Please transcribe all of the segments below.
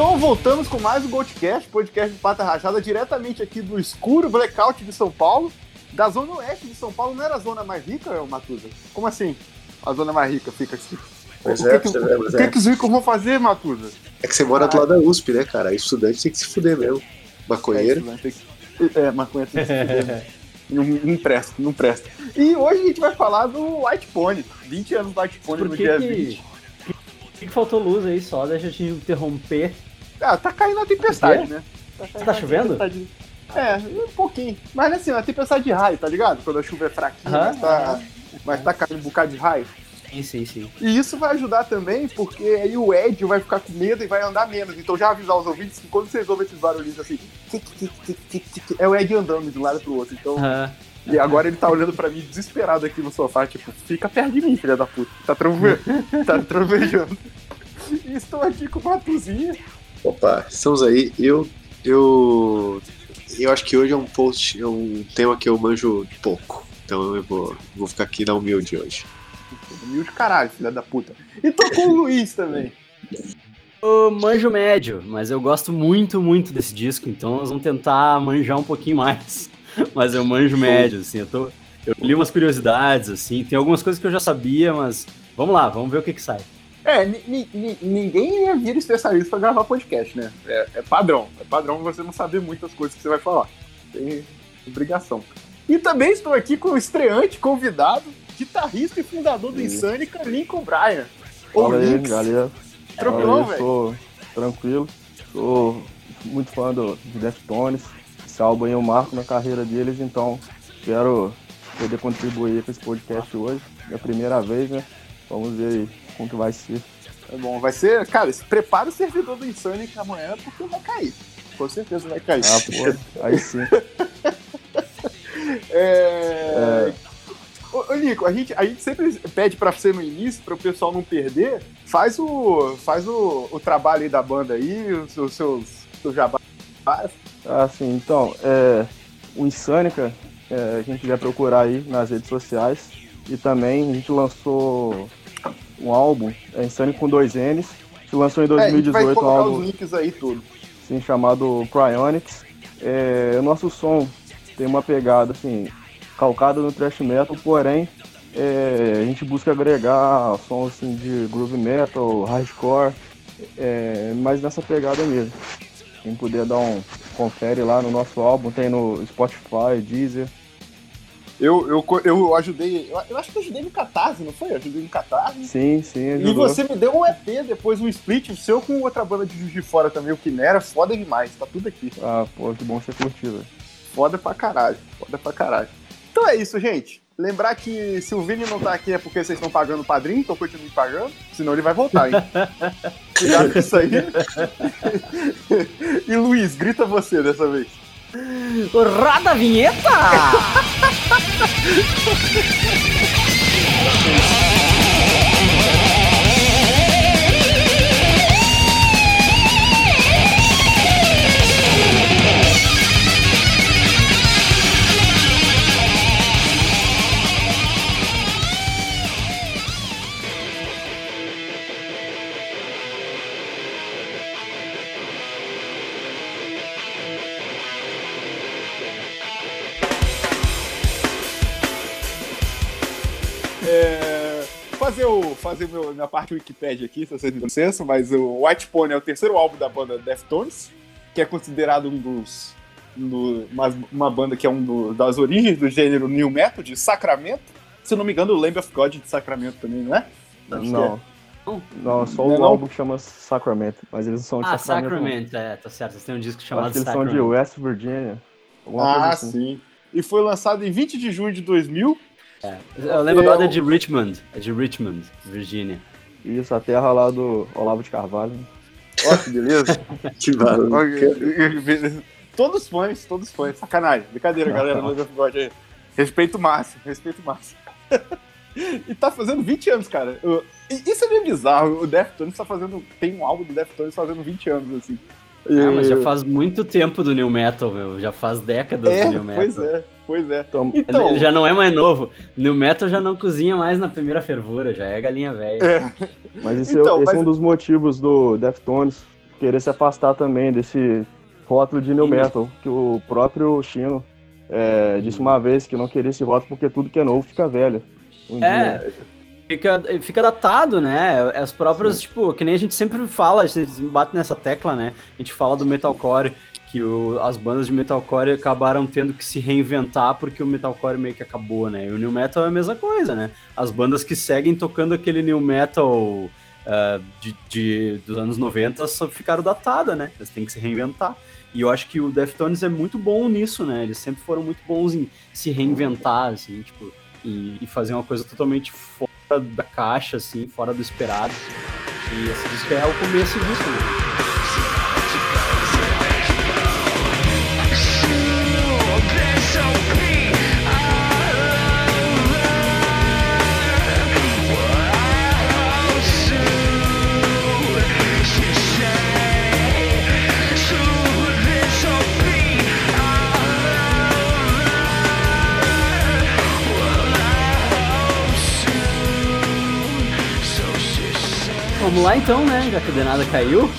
Então voltamos com mais um Goldcast, podcast de Pata Rachada, diretamente aqui do escuro blackout de São Paulo, da zona oeste de São Paulo. Não era a zona mais rica, Matuza? Como assim? A zona mais rica fica assim. Pois o é, que, que, vê, o que, é. que os ricos vão fazer, Matuza? É que você mora do lado da USP, né, cara? Aí Estudante tem que se fuder mesmo. Maconheiro. É, que- é, maconha tem que se fuder? Não, não presta, não presta. E hoje a gente vai falar do White Pony. 20 anos do White Pony Por no dia que, 20. que, que faltou luz aí só? Deixa eu te interromper. Ah, tá caindo a tempestade, né? Tá a chovendo? É, um pouquinho. Mas assim, uma tempestade de raio, tá ligado? Quando a chuva é fraquinha, mas, tá, mas tá caindo um bocado de raio. Sim, sim, sim. E isso vai ajudar também, porque aí o Ed vai ficar com medo e vai andar menos. Então já avisar os ouvintes que quando vocês ouvem esses barulhinhos assim, tic, tic, tic, tic, tic, é o Ed andando de um lado pro outro. Então, e agora ele tá olhando pra mim desesperado aqui no sofá, tipo, fica perto de mim, filha da puta. Tá, trove... tá trovejando. E estou aqui com o Matuzinha. Opa, estamos aí. Eu, eu, eu acho que hoje é um post, é um tema que eu manjo pouco. Então eu vou, vou ficar aqui na humilde hoje. Humilde caralho, filha da puta. E tô com o Luiz também. Eu manjo médio, mas eu gosto muito, muito desse disco, então nós vamos tentar manjar um pouquinho mais. Mas eu manjo médio, assim, eu tô. Eu li umas curiosidades, assim, tem algumas coisas que eu já sabia, mas vamos lá, vamos ver o que que sai. É, ni- ni- ni- ninguém ia vir especialista pra gravar podcast, né? É, é padrão. É padrão você não saber muitas coisas que você vai falar. Tem obrigação. E também estou aqui com o estreante, convidado, guitarrista e fundador do. Insânica, Lincoln Bryan. Fala aí, galera. Tranquilão, velho? Sou tranquilo. Sou muito fã do, de Deftones. Esse álbum aí eu marco na carreira deles, então quero poder contribuir com esse podcast hoje. É a primeira vez, né? Vamos ver aí como que vai ser. É bom, vai ser. Cara, se prepara o servidor do Insânica amanhã, porque vai cair. Com certeza vai cair. Ah, pô, aí sim. É... Ô, ô, Nico, a gente, a gente sempre pede pra ser no início, para o pessoal não perder. Faz o, faz o, o trabalho aí da banda aí, os, os seus, seus jabá. Ah, sim, então, é, o Insânica, é, a gente vai procurar aí nas redes sociais. E também a gente lançou um álbum, é Insânica com dois N's. Gente lançou em É, a gente vai 2018 um colocar álbum links aí tudo. assim, chamado Cryonics. É, o nosso som tem uma pegada assim, calcada no thrash metal, porém é, a gente busca agregar sons assim, de groove metal, hardcore, é, mas nessa pegada mesmo. Quem puder dar um confere lá no nosso álbum, tem no Spotify, Deezer. Eu, eu, eu ajudei, eu, eu acho que eu ajudei no Catarse, não foi? Eu ajudei no Catarse. Sim, sim, E ajudou. você me deu um EP, depois um split, o seu com outra banda de Juiz de Fora também, o Quimera, foda demais, tá tudo aqui. Ah, pô, que bom você curtiu, velho. Foda pra caralho, foda pra caralho. Então é isso, gente. Lembrar que se o Vini não tá aqui é porque vocês estão pagando o padrinho, então continue pagando, senão ele vai voltar, hein? Cuidado com isso aí. e Luiz, grita você dessa vez. Roda a vinheta! fazer o, fazer meu, minha parte Wikipedia aqui, se vocês me dão licença, mas o White Pony é o terceiro álbum da banda Deftones, que é considerado um dos. um do- uma, uma banda que é um do- das origens do gênero New Metal, de Sacramento. Se eu não me engano, o Lamb of God de Sacramento também, não é? Acho que Não. Não, só Não é o não? álbum que chama Sacramento, mas eles não são de Ah, Sacramento. não. Sacramento, é, tá certo. Vocês têm um disco chamado que eles são de Sacramento. West Virginia. Ah, assim. sim. E foi lançado em 20 de junho de 2000. Eu lembro É, agora é o- de Richmond, é de Richmond, Virgínia. Isso, a terra lá do Olavo de Carvalho. Ó, que beleza. Que barulho. Todos fãs, todos fãs. Sacanagem. Brincadeira, galera. Aí. Respeito máximo, respeito máximo. e tá fazendo 20 anos, cara. Eu- Isso é meio bizarro. O Deftones tá fazendo. Tem um álbum do Deftones fazendo 20 anos, assim. Ah, mas já E- faz muito tempo do New Metal, meu. Já faz décadas É, do New Metal. pois é, pois é. Então, Então, Ele já não é mais novo. New Metal já não cozinha mais na primeira fervura, já é galinha velha. é, mas esse, Então, é, esse mas- é um dos motivos do Deftones querer se afastar também desse rótulo de new metal, que o próprio Chino é, disse uma vez que não queria esse rótulo porque tudo que é novo fica velho. Um É. dia. Fica, fica datado, né? As próprias, tipo, que nem a gente sempre fala, a gente bate nessa tecla, né? A gente fala do metalcore, que o- as bandas de metalcore acabaram tendo que se reinventar porque o metalcore meio que acabou, né? E o new metal é a mesma coisa, né? As bandas que seguem tocando aquele new metal ah, de, de- dos anos 90 só ficaram datadas, né? Eles têm que se reinventar. E eu acho que o Deftones é muito bom nisso, né? Eles sempre foram muito bons em se reinventar, assim, tipo, e, e fazer uma coisa totalmente fora da caixa, assim, fora do esperado. E esse disco é o começo disso, né? Vamos lá então, né? Já que o Denada caiu.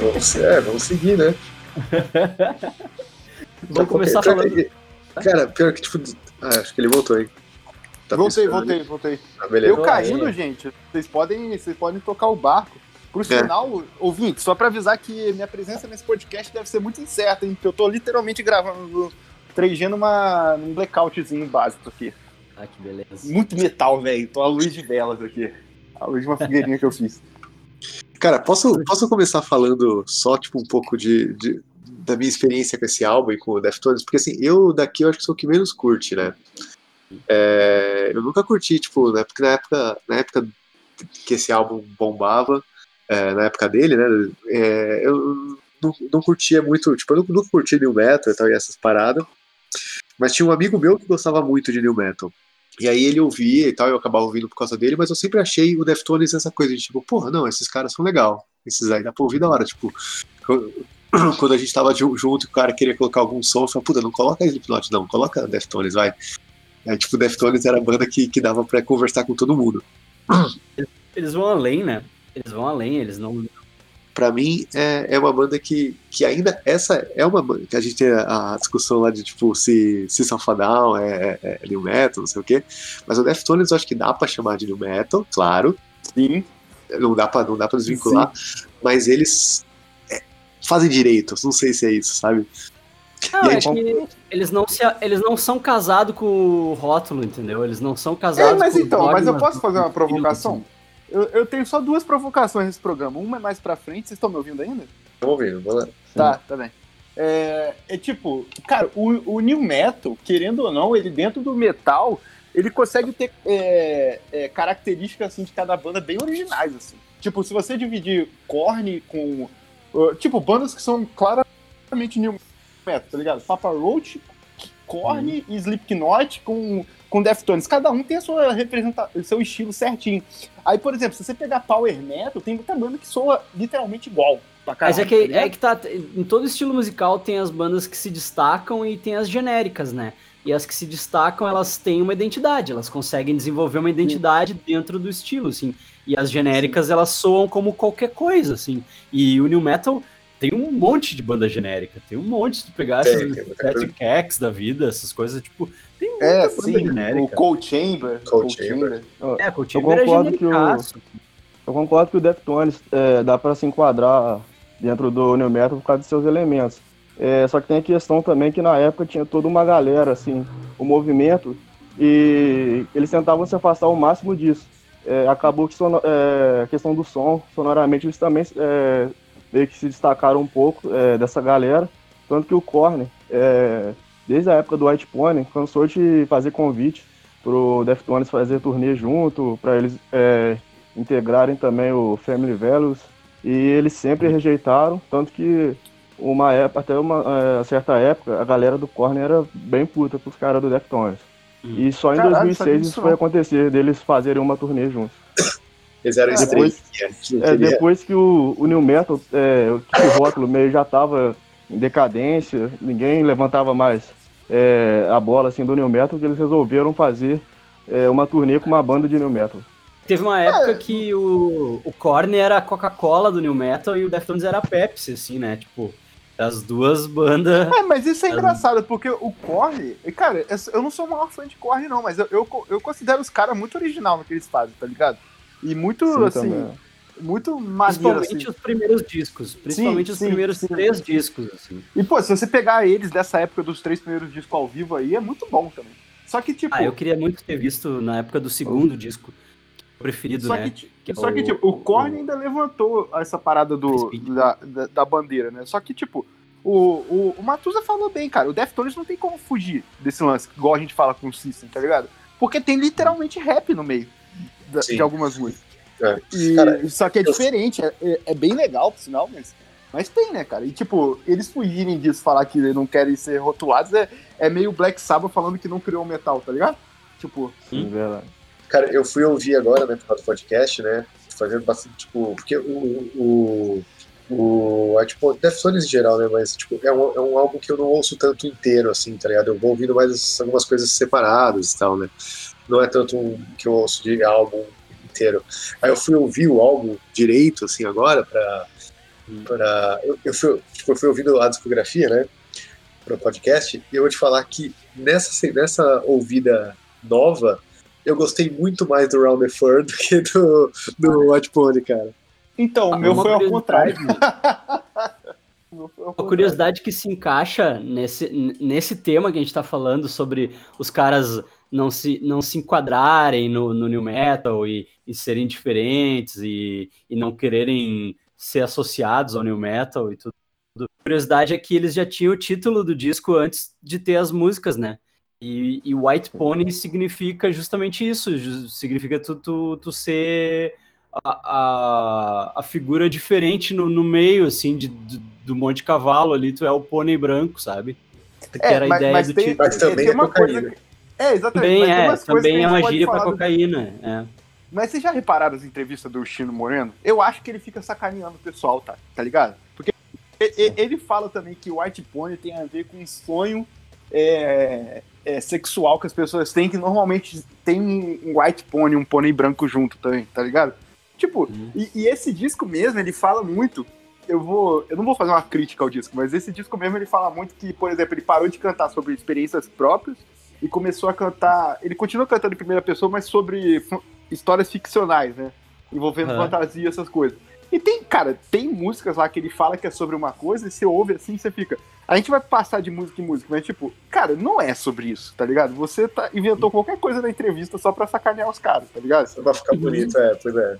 Vamos, é, vamos seguir, né? Vamos começar Pior falando. que- Cara, pior que, tipo. Ah, acho que ele voltou, hein? Tá voltei, voltei, ali. voltei. Ah, beleza. Eu caindo, é. gente, vocês podem, vocês podem tocar o barco. Por sinal, ouvinte, só pra avisar que minha presença nesse podcast deve ser muito incerta, hein? Porque eu tô literalmente gravando no 3G numa, num blackoutzinho básico aqui. Ah, que beleza. Muito metal, velho. Tô a luz de velas aqui. A luz de uma fogueirinha que eu fiz. Cara, posso, posso começar falando só, tipo, um pouco de, de- da minha experiência com esse álbum e com o Deftones? Porque, assim, eu daqui eu acho que sou o que menos curte, né? É, eu nunca curti, tipo, né? Porque na época, na época que esse álbum bombava, é, na época dele, né? é, eu não, não curtia muito, tipo, eu nunca curti New Metal e tal, e essas paradas. Mas tinha um amigo meu que gostava muito de New Metal. E aí ele ouvia e tal, eu acabava ouvindo por causa dele, mas eu sempre achei o Deftones essa coisa de tipo, porra, não, esses caras são legal. Esses aí dá pra ouvir da hora, tipo. Quando a gente tava ju- junto e o cara queria colocar algum som, eu falei, puta, não coloca Slipknot, não, coloca Deftones, vai. Aí, tipo, Deftones era a banda que, que dava pra conversar com todo mundo. Eles vão além, né? Eles vão além, eles não. Pra mim, é, é uma banda que, que ainda. Essa é uma banda que a gente tem a, a discussão lá de tipo se, se Down é, é, é New Metal, não sei o quê. Mas o Deftones eu acho que dá pra chamar de New Metal, claro. Sim. Não dá pra, não dá pra desvincular. Mas eles é, fazem direito, não sei se é isso, sabe? Não, aí, é que eles não, se, eles não são casados com o rótulo, entendeu? Eles não são É, casados mas com o então, mas eu posso fazer uma provocação? estilo, Eu, eu tenho só duas provocações nesse programa. Uma é mais pra frente, vocês estão me ouvindo ainda? Vamos ver, vamos lá. Tá, tá bem. É, é tipo, cara, o, o New Metal, querendo ou não, ele dentro do metal, ele consegue ter é, é, características assim, de cada banda bem originais. Assim. Tipo, se você dividir Korn com. uh, tipo, bandas que são claramente New Metal, tá ligado? Papa Roach, Korn e Slipknot com, com Deftones. Cada um tem a sua representa seu estilo certinho. Aí, por exemplo, se você pegar Power Metal, tem muita banda que soa literalmente igual. Mas é que, tá é que tá. Em todo estilo musical tem as bandas que se destacam e tem as genéricas, né? E as que se destacam, elas têm uma identidade, elas conseguem desenvolver uma identidade dentro do estilo, assim. E as genéricas, elas soam como qualquer coisa, assim. E o New Metal tem um monte de banda genérica, tem um monte. Se tu pegar coisa. Cats da vida, essas coisas, tipo, tem muita É, banda sim, genérica. o Cold Chamber. Cold Chamber. É, o Eu Timber é concordo que o- genericaço. Eu concordo que o Deftones é, dá para se enquadrar dentro do New Metal por causa de seus elementos. É, só que tem a questão também que na época tinha toda uma galera, assim, o movimento, e eles tentavam se afastar ao máximo disso. É, acabou que é, a questão do som, sonoramente, eles também é, meio que se destacaram um pouco é, dessa galera. Tanto que o Korn, é, desde a época do White Pony, cansou de fazer convite pro Deftones fazer turnê junto, para eles é, integrarem também o Family Values e eles sempre rejeitaram, tanto que uma época, até uma é, certa época, a galera do Korn era bem puta pros caras do Deftones. Hum. E só em Caralho, 2006 sabia isso foi acontecer, deles fazerem uma turnê juntos. Eles eram Ah, estrelas. É, depois que o, o New Metal, é, que o rótulo meio já tava em decadência, ninguém levantava mais é, a bola assim do New Metal, que eles resolveram fazer é, uma turnê com uma banda de New Metal. Teve uma época que o, o Korn era a Coca-Cola do New Metal e o Deftones era a Pepsi, assim, né? Tipo, as duas bandas. É, mas isso é engraçado, porque o Korn, cara, eu não sou o maior fã de Korn, não, mas eu, eu, eu considero os caras muito original no que eles fazem, tá ligado? E muito, Sim, assim, também. muito maneiro, Principalmente assim. os primeiros discos. Principalmente Sim, os sim, primeiros sim. três discos, assim. E, pô, se você pegar eles dessa época dos três primeiros discos ao vivo aí, é muito bom também. Só que, tipo, Ah, eu queria muito ter visto na época do segundo disco. Preferido, só, né? que, Que é só que, o- tipo, o Korn o- ainda levantou essa parada do, da, da, da bandeira, né? Só que, tipo, o, o, o Matusa falou bem, cara. O Deftones não tem como fugir desse lance, igual a gente fala com o System, tá ligado? Porque tem literalmente rap no meio da- de algumas músicas. É. E, Cara, só que é eu- diferente, é, é- é bem legal, por sinal, mas, mas tem, né, cara? E, tipo, eles fugirem disso, falar que não querem ser rotulados, é, é meio Black Sabbath falando que não criou metal, tá ligado? Tipo, Sim, verdade. Cara, eu fui ouvir agora, né, por causa do podcast, né, fazendo bastante, tipo, porque o, o, o, é, tipo, Deftones em geral, né, mas, tipo, é um, é um álbum que eu não ouço tanto inteiro, assim, tá ligado? Eu vou ouvindo mais algumas coisas separadas e tal, né, não é tanto um que eu ouço de álbum inteiro. Aí eu fui ouvir o álbum direito, assim, agora, pra, pra eu, eu, fui, tipo, eu fui ouvindo a discografia, né, pro podcast, e eu vou te falar que nessa, nessa ouvida nova, eu gostei muito mais do Round the Fur do que do, do White Pony, cara. então, o Ah, meu foi ao contrário. O Uma curiosidade que se encaixa nesse, nesse tema que a gente tá falando sobre os caras não se, não se enquadrarem no, no New Metal e, e serem diferentes e, e não quererem ser associados ao New Metal e tudo. A curiosidade é que eles já tinham o título do disco antes de ter as músicas, né? E, e White Pony significa justamente isso, significa tu, tu, tu ser a, a, a figura diferente no, no meio, assim, de, do, do monte de cavalo ali, tu é o pônei branco, sabe? Que É, era a mas- ideia mas do tem- título. Mas também tem é uma cocaína. coisa que- É, exatamente. Também é, também é pode magia pra falar do- cocaína. É. Mas vocês já repararam as entrevistas do Chino Moreno? Eu acho que ele fica sacaneando o pessoal, tá? Tá ligado? Porque e- ele fala também que o White Pony tem a ver com um sonho é, é, sexual que as pessoas têm, que normalmente tem um White Pony, um pônei branco junto também, tá ligado? Tipo, Uhum. e, e esse disco mesmo, ele fala muito. Eu vou. Eu não vou fazer uma crítica ao disco, mas esse disco mesmo ele fala muito que, por exemplo, ele parou de cantar sobre experiências próprias e começou a cantar. Ele continua cantando em primeira pessoa, mas sobre histórias ficcionais, né? Envolvendo Aham. fantasia, essas coisas. E tem, cara, tem músicas lá que ele fala que é sobre uma coisa e você ouve assim e você fica. A gente vai passar de música em música, mas tipo, cara, não é sobre isso, tá ligado? Você tá, inventou qualquer coisa na entrevista só pra sacanear os caras, tá ligado? Só pra ficar bonito, é, pois é.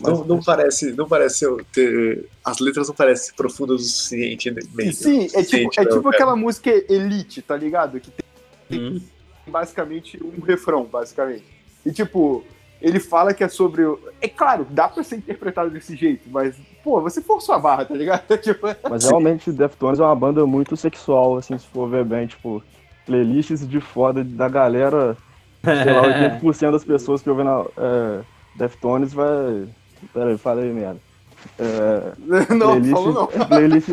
Não, não parece, não parece ter. As letras não parecem profundas o suficiente. nem- Sim, é tipo, suficiente é tipo aquela música Elite, tá ligado? Que tem Hum. basicamente um refrão, basicamente. E tipo, ele fala que é sobre. É claro, dá pra ser interpretado desse jeito, mas, pô, você forçou a barra, tá ligado? tipo, Mas realmente Deftones é uma banda muito sexual, assim, se for ver bem, tipo, playlists de foda da galera, sei lá, 80% das pessoas que ouvem na, é, Deftones vai. Pera aí, falei merda. É, não, playlist, falou não. playlist,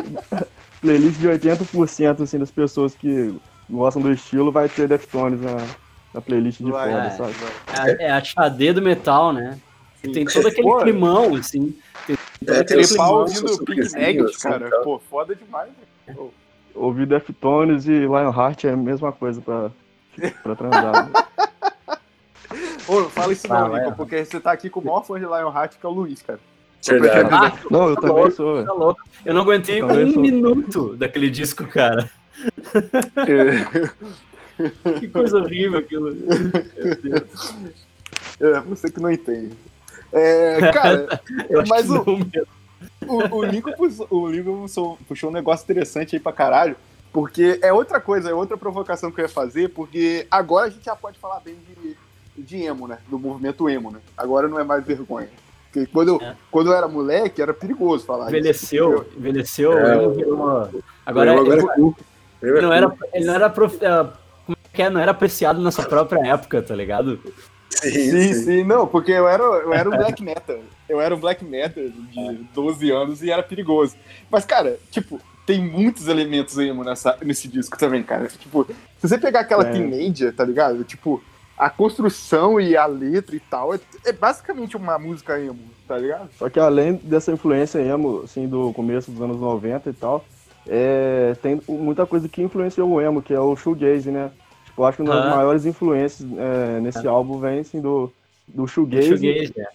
playlist de 80% assim, das pessoas que gostam do estilo vai ter Deftones na, na playlist de Vai, foda, é. sabe? É, é a xadê do metal, né? E tem todo aquele Pô. climão, assim. Tem todo É, aquele tem sons, ouvindo sons Pink assim, cara. tá? Pô, foda demais. né? Ouvir Deftones e Lionheart é a mesma coisa pra, pra transar. né? Ô, não fala isso Ah, não, vai. Nico, porque você tá aqui com o maior fã de Lionheart, que é o Luiz, cara. Ah, Não, eu também sou. tá louco. Eu não aguentei Eu um sou. minuto daquele disco, cara. Que coisa horrível aquilo. É, você que não entende. É, cara, Eu Mas o- o, o Lincoln, puxou, o Lincoln puxou- puxou um negócio interessante aí pra caralho, porque é outra coisa, é outra provocação que eu ia fazer, porque agora a gente já pode falar bem de, de emo, né? Do movimento emo, né? Agora não é mais vergonha. Porque quando eu, É. quando eu era moleque, era perigoso falar Envelheceu, envelheceu. É, emo virou- Agora, Eu é cool. Ele é não cool. era, ele não era, prof- eh, como é que é? Não era apreciado na sua própria época, tá ligado? Sim, Sim, sim. sim, não, porque eu era, eu era um black metal. Eu era um black metal de 12 anos e era perigoso. Mas, cara, tipo, tem muitos elementos emo nessa, nesse disco também, cara. Tipo, se você pegar aquela É. Teenager, tá ligado? Tipo, a construção e a letra e tal é, é basicamente uma música emo, tá ligado? Só que além dessa influência emo, assim, do começo dos anos 90 e tal, é, tem muita coisa que influenciou o emo, que é o shoegaze, né? Tipo, eu acho que uma das Ah. maiores influências é, nesse álbum vem, assim, do, do shoegaze. Shoegaze, é.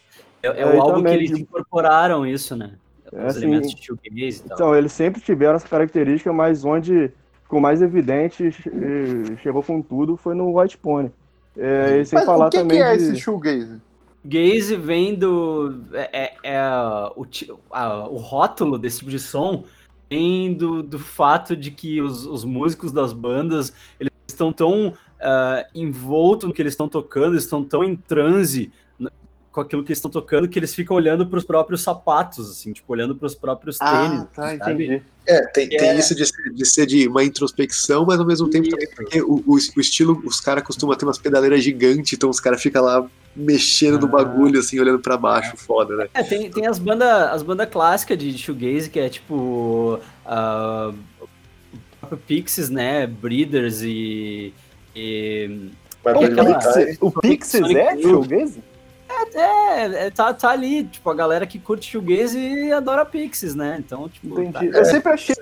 É, é É, o álbum que também, eles tipo- incorporaram isso, né? É, Os assim, elementos de shoegaze e tal. Então, eles sempre tiveram essa característica, mas onde ficou mais evidente e chegou com tudo foi no White Pony. É, e sem Mas falar o que, também que é de... esse shoegaze? Gaze vem do. É, é- é o, a- o rótulo desse tipo de som vem do, do fato de que os, os músicos das bandas eles estão tão ah, envoltos no que eles estão tocando, eles estão tão em transe com aquilo que eles estão tocando que eles ficam olhando para os próprios sapatos, assim, tipo, olhando para os próprios tênis. tá, sabe? entendi. É, tem, tem É. isso de ser, de ser de uma introspecção, mas ao mesmo tempo também porque o, o, o estilo, os caras costumam ter umas pedaleiras gigantes, então os caras ficam lá mexendo no Ah. bagulho, assim, olhando pra baixo, foda, né? É, tem, tem as bandas as banda clássicas de shoegaze, que é tipo ah, o Pixies, né, Breeders e... e Mas aquela- Pixies, o Pixies é shoegaze? É, é, tá, tá ali, tipo, a galera que curte shoegaze e adora Pixies, né, então, tipo... Entendi. tá- Eu sempre achei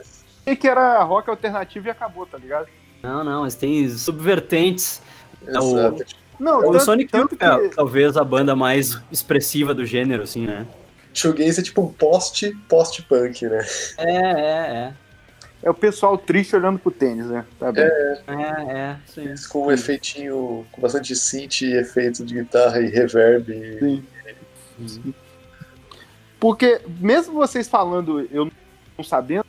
que era rock alternativo e acabou, tá ligado? não, não, eles têm subvertentes. É o- Exato. Não, O tanto- Sonic tanto Youth é que- talvez a banda mais expressiva do gênero, assim, né? Shoegaze é tipo um post, post-punk, né? É, é, é o pessoal triste olhando pro tênis, né? Tá bem. é. É, é, sim. Com um efeitinho, com bastante synth, e efeito de guitarra e reverb. e- Sim. Porque mesmo vocês falando, eu não sabendo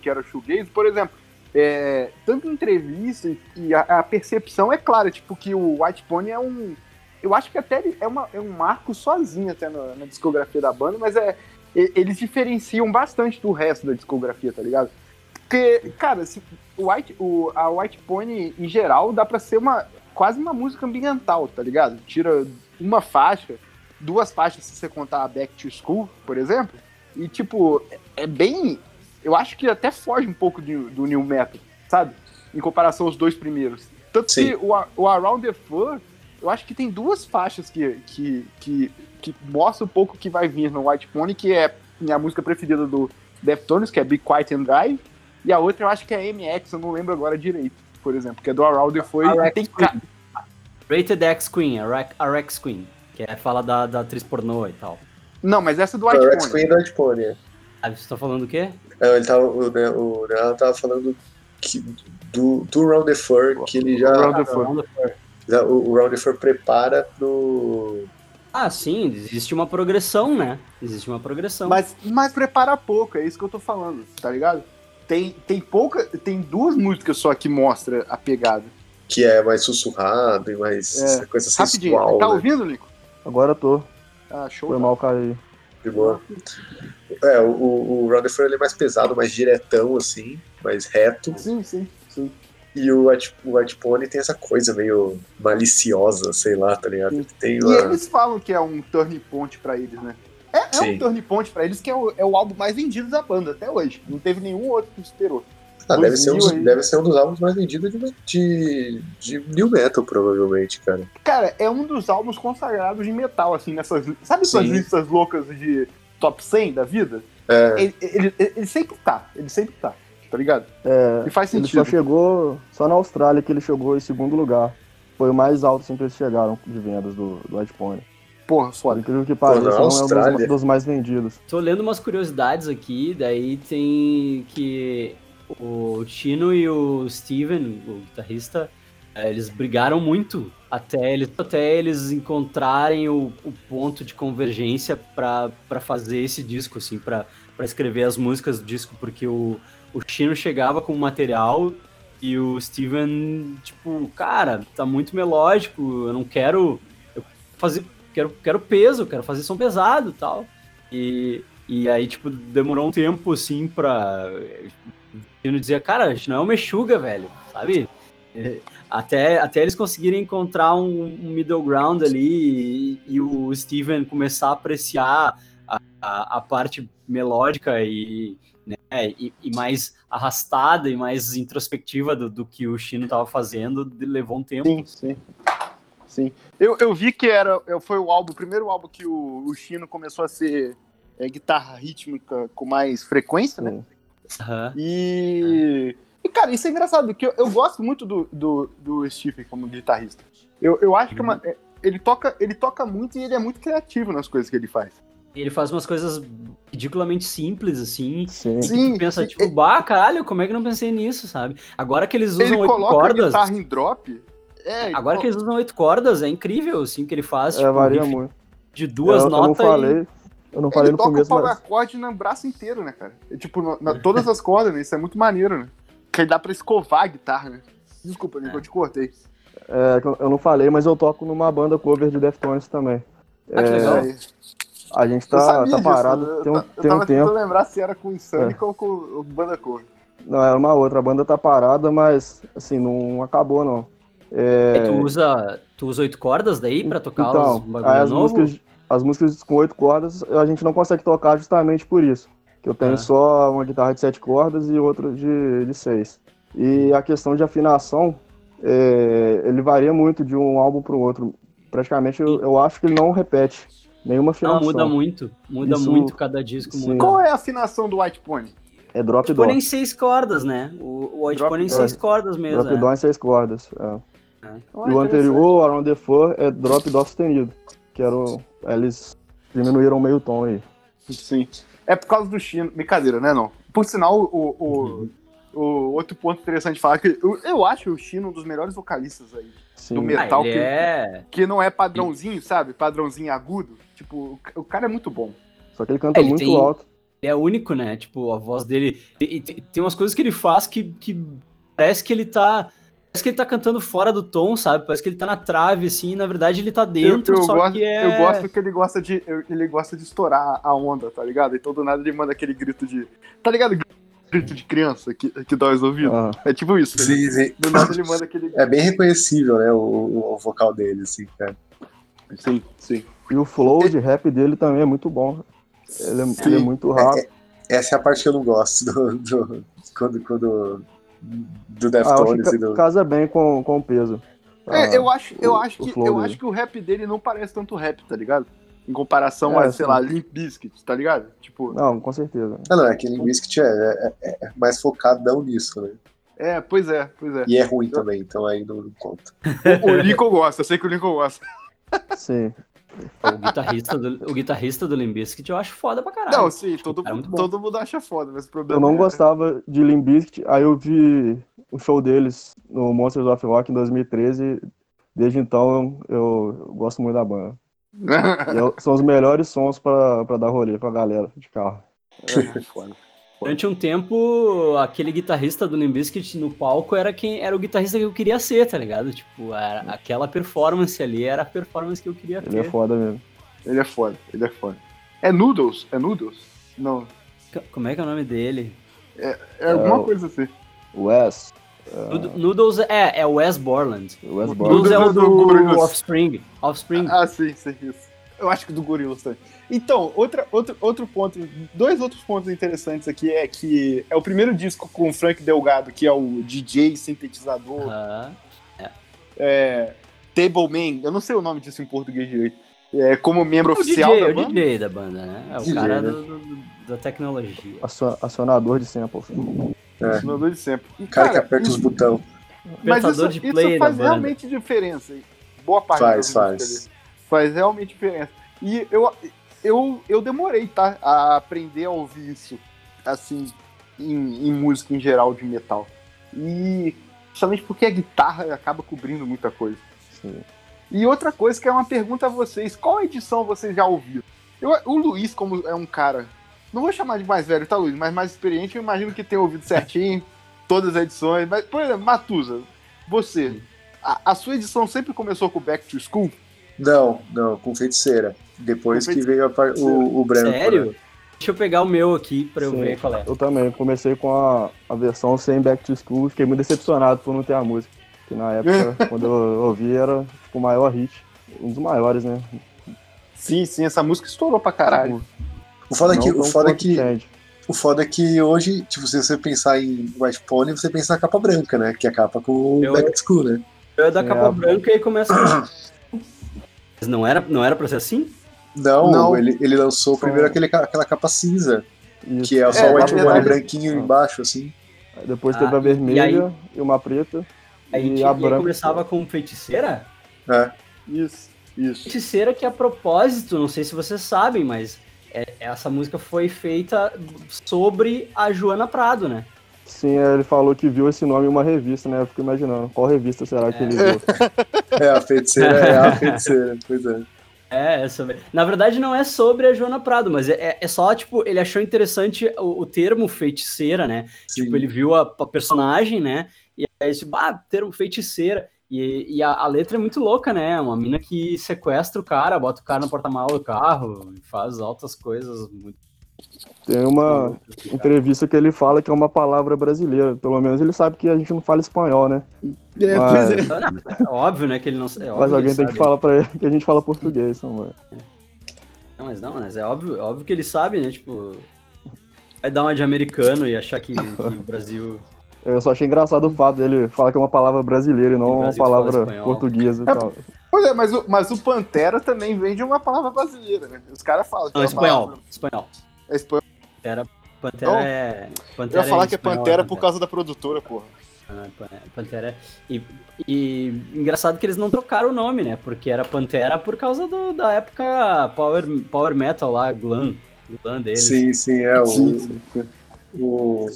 que era shoegaze, por exemplo, é, tanto em entrevista e- a, a percepção é clara, tipo, que o White Pony é um. Eu acho que até ele é, uma- é um marco sozinho até na, na discografia da banda, mas é. Eles diferenciam bastante do resto da discografia, tá ligado? Porque, cara, se- White, o, a White Pony, em geral, dá pra ser uma quase uma música ambiental, tá ligado? Tira uma faixa, duas faixas se você contar a Back to School, por exemplo, e, tipo, é- bem... Eu acho que até foge um pouco do, do New Metal, sabe? Em comparação aos dois primeiros. Tanto Sim. que o, o Around the Fur, eu acho que tem duas faixas que, que, que, que mostram um pouco o que vai vir no White Pony, que é minha música preferida do Deftones, que é Be Quiet and Drive, e a outra eu acho que é MX, eu não lembro agora direito, por exemplo, que é do Around e Rex tem Queen. Rated X Queen, a Rex, a Rex Queen, que é fala da, da atriz pornô e tal. Não, mas essa é do White Rex Pony. Queen é do White Pony. é. Ah, você tá falando o quê? Não, ele tava, o, o Leonardo tava falando que, do, do Round the Fur, que ele já. Round the Fur. já- o, o Round the Fur prepara pro. Ah, sim, existe uma progressão, né? Existe uma progressão. Mas, mas prepara pouco, é isso que eu tô falando, tá ligado? Tem, tem pouca. Tem duas músicas só que mostra a pegada. que é mais sussurrado e mais É. coisa Rapidinho, sensual. tá né? ouvindo, Nico? Agora eu tô. Ah, show. Foi tá. mal cair. De boa. É, o, o, Fur ele é mais pesado, mais diretão, assim, mais reto. Sim, sim, sim. E o White, o White Pony tem essa coisa meio maliciosa, sei lá, tá ligado? Sim. Tem E uma... eles falam que é um turning point pra eles, né? É, é um turning point pra eles que é o, é o álbum mais vendido da banda até hoje. Não teve nenhum outro que superou. Ah, deve, ser um dos, 2000 aí. deve ser um dos álbuns mais vendidos de, de, de New Metal, provavelmente, cara. Cara, é um dos álbuns consagrados de metal, assim, nessas. Sabe essas Sim. listas loucas de top 100 da vida? É, Ele, ele- ele sempre tá, ele sempre tá, tá ligado? É, E faz ele sentido. só chegou. Só na Austrália que ele chegou em segundo lugar. Foi o mais alto assim, que eles chegaram de vendas do, do White Pony. Porra, Por foda. incrível que pareça, não é um dos, dos mais vendidos. Tô lendo umas curiosidades aqui, daí tem que o Chino e o Steven, o guitarrista, eh, eles brigaram muito até eles, até eles encontrarem o, o ponto de convergência pra pra fazer esse disco, assim, pra pra escrever as músicas do disco, porque o, o Chino chegava com o material e o Steven, tipo, cara, tá muito melódico, eu não quero fazer, quero, quero peso, quero fazer som pesado tal. E, e aí, tipo, demorou um tempo, assim, pra. Eu não dizia, cara, a gente não é o Meshuga, velho, sabe? É, Até, até eles conseguirem encontrar um, um middle ground ali e, e o Steven começar a apreciar a, a, a parte melódica e, né, e, e mais arrastada e mais introspectiva do, do que o Chino tava fazendo, levou um tempo. Sim, sim. Sim. Eu, eu vi que era, foi o álbum, o primeiro álbum que o, o Chino começou a ser é, guitarra rítmica com mais frequência, né? Aham. E, e, cara, isso é engraçado, porque eu, eu gosto muito do, do, do Stephen como guitarrista. Eu, eu acho que é uma- é, ele, toca, ele toca muito e ele é muito criativo nas coisas que ele faz. Ele faz umas coisas ridiculamente simples, assim. Sim. Sim, pensa, sim, tipo, bah, caralho, como é que eu não pensei nisso, sabe? Agora que eles usam ele oito coloca a cordas. guitarra em drop. É, ele Agora que eles usam oito cordas, é incrível, assim, que ele faz, É, tipo, varia riff muito. de duas eu, eu não notas falei, eu não falei ele no toca começo, o power mas acorde no braço inteiro, né, cara? É, tipo, na, na- todas as cordas, né? Isso é muito maneiro, né? Que dá pra escovar a guitarra, né? Desculpa, Nico, É. eu te cortei. é, eu- eu não falei, mas eu toco numa banda cover de Deftones também. Ah, que É, legal. a gente Eu tá, tá disso, parado eu, tem um, eu tem um tava tempo. tentando lembrar se era com o Insanic ou com o Banda Cor. Não, era uma outra. A banda tá parada, mas assim, não acabou não. É, tu usa, tu usa oito cordas daí pra tocar os então, bagulho as novo? músicas, as músicas com oito cordas a gente não consegue tocar justamente por isso. Que eu tenho Ah. só uma guitarra de sete cordas e outra de, de seis. E a questão de afinação, é, ele varia muito de um álbum pro outro. Praticamente eu, eu acho que ele não repete nenhuma afinação. Não, muda muito. Muda Isso- muito cada disco. Muda. Qual é a afinação do White Pony? É drop Tipo, dó. nem seis cordas, né? O, o White Drop Pony em dó. seis cordas mesmo. Drop é. dó em seis cordas. é. E o anterior, Around the Four, é drop dó sustenido. Que era o, eles diminuíram meio tom aí. Sim. É por causa do Chino. Brincadeira, né, não? Por sinal, o, o, o outro ponto interessante de falar é que eu, eu acho o Chino um dos melhores vocalistas aí. Sim. Do Ah, metal ele que- é... Que não é padrãozinho, sabe? Padrãozinho agudo. Tipo, o ca- o cara é muito bom. Só que ele canta Ele muito tem- alto. ele é único, né? Tipo, a voz dele. Tem, tem umas coisas que ele faz que, que parece que ele tá. Parece que ele tá cantando fora do tom, sabe? Parece que ele tá na trave, assim, e na verdade ele tá dentro, eu, eu só gosto, que é. eu gosto que ele gosta de. ele gosta de estourar a onda, tá ligado? Então do nada ele manda aquele grito de. Tá ligado? Grito de criança que, que dói os ouvidos. Ah, É tipo isso. ele- Sim, sim. do nada ele manda aquele. É bem reconhecível, né, o, o- vocal dele, assim, cara. Sim, sim. e o flow de rap dele também é muito bom. Ele é, ele é muito rápido. Essa é a parte que eu não gosto do, do- quando, quando do Ah, Deftones que e do... casa bem com, com o peso. É, Ah, eu acho, eu o- acho que eu dele. acho que o rap dele não parece tanto rap, tá ligado? Em comparação É, a, sei sim. lá, Limp Bizkit, tá ligado? Tipo, Não, com certeza. Ah, não, é que Linguistic é, é, é mais focadão nisso, né? é, pois é, pois é. E é ruim também, então aí não, não conta. O, o Lincoln gosta, eu sei que o Lincoln gosta. Sim. O guitarrista do, o guitarrista do Limp Bizkit eu acho foda pra caralho. Não, sim, todo, é todo mundo acha foda, mas o problema Eu não é- gostava de Limp Bizkit, aí eu vi o show deles no Monsters of Rock em 2013. Desde então eu, eu gosto muito da banda. Eu- são os melhores sons pra, pra dar rolê pra galera de carro. É, foda. Durante um tempo, aquele guitarrista do Limp Bizkit no palco era quem era o guitarrista que eu queria ser, tá ligado? Tipo, era- aquela performance ali era a performance que eu queria Ele é ter. foda mesmo. Ele é foda, ele é foda. É Noodles? É Noodles? Não, C- Como é que é o nome dele? é alguma o- coisa assim. Wes. Nud- Noodles é, é Wes Borland. Wes Noodles Noodles Borland. é o do do. Offspring. Offspring. Ah, sim, sim, isso. Eu acho que do Gorillaz também. Então, outra, outro, outro ponto, dois outros pontos interessantes aqui é que é o primeiro disco com o Frank Delgado, que é o DJ, sintetizador, Aham. é, Tableman, eu não sei o nome disso em português direito, é, como membro O oficial DJ, da o banda. DJ da banda, né? É o DJ, cara né? do- do- da tecnologia. Acion- Acionador de samples. Acionador de sempre. E, O cara que aperta os isso- botões. Mas isso, de isso play da faz banda. realmente diferença. Boa parte Faz, faz. Faz realmente diferença. E eu, eu, eu demorei, tá? A aprender a ouvir isso, assim, em, em música em geral de metal. E justamente porque a guitarra acaba cobrindo muita coisa. Sim. E outra coisa que é uma pergunta a vocês: qual edição vocês já ouviram? Eu, o Luiz, como é um cara. Não vou chamar de mais velho, tá, Luiz? Mas mais experiente, eu imagino que tenha ouvido certinho todas as edições. Mas, por exemplo, Matusa, você. A, a sua edição sempre começou com Back to School? Não, não, com feiticeira. Depois Com que veio a par- o, o branco. Sério? né? Deixa eu pegar o meu aqui pra eu Sim. ver qual é. Eu também comecei com a, a versão sem Back to School, fiquei muito decepcionado por não ter a música. Que na época, quando eu ouvi, era tipo, o maior hit. Um dos maiores, né? Sim, sim, essa música estourou pra caralho. O foda é que, Não o foda é que, Change. o foda é que hoje, tipo, se você pensar em White Pony, você pensa na capa branca, né? Que é a capa com o Eu- Back to School, né? Eu é da Sim, capa é a- branca e começa com Mas não era, não era pra ser assim? Não, Não. Ele, ele lançou primeiro aquele, ca- aquela capa cinza, Isso. que é só É, o White branquinho embaixo, assim. Aí Depois Ah, teve a e- vermelha e, uma preta. Aí, E a e aí branca. começava com feiticeira? É. Isso, isso. Feiticeira que a propósito, não sei se vocês sabem, mas é- essa música foi feita sobre a Joana Prado, né? Sim, aí ele falou que viu esse nome em uma revista, né? Eu fico imaginando, qual revista será que ele viu? É, a feiticeira é a feiticeira, pois é. É, é sobre... Na verdade, não é sobre a Joana Prado, mas é, é- é só, tipo, ele achou interessante o, o termo feiticeira, né? Sim. Tipo, ele viu a, a personagem, né? E aí, tipo, ah, termo feiticeira. E, e a, a letra é muito louca, né? Uma mina que sequestra o cara, bota o cara no porta-malas do carro, e faz altas coisas muito. Tem uma entrevista que ele fala que é uma palavra brasileira. Pelo menos ele sabe que a gente não fala espanhol, né? É, Mas- é. É óbvio, né? Que ele não. É óbvio Mas alguém ele tem que falar pra ele que a gente fala português, não é? Não, mas não, mas é óbvio, é óbvio que ele sabe, né? Tipo. Vai dar uma de americano e achar que, que o Brasil. Eu só achei engraçado o fato dele falar que é uma palavra brasileira e não uma palavra portuguesa e É, tal. Pois é, mas o, mas o Pantera também vem de uma palavra brasileira, né? Os caras falam que Não, é espanhol. palavra- Espanhol. É espanhol. Pantera, Pantera Não. é. Eu Pantera ia falar que é espanhol, Pantera por causa da produtora, porra. Ah, Pan- Pantera. E, e engraçado que eles não trocaram o nome, né? Porque era Pantera por causa do- da época Power, power Metal lá, Glam. Glam deles. Sim, sim, é o. Sim, o,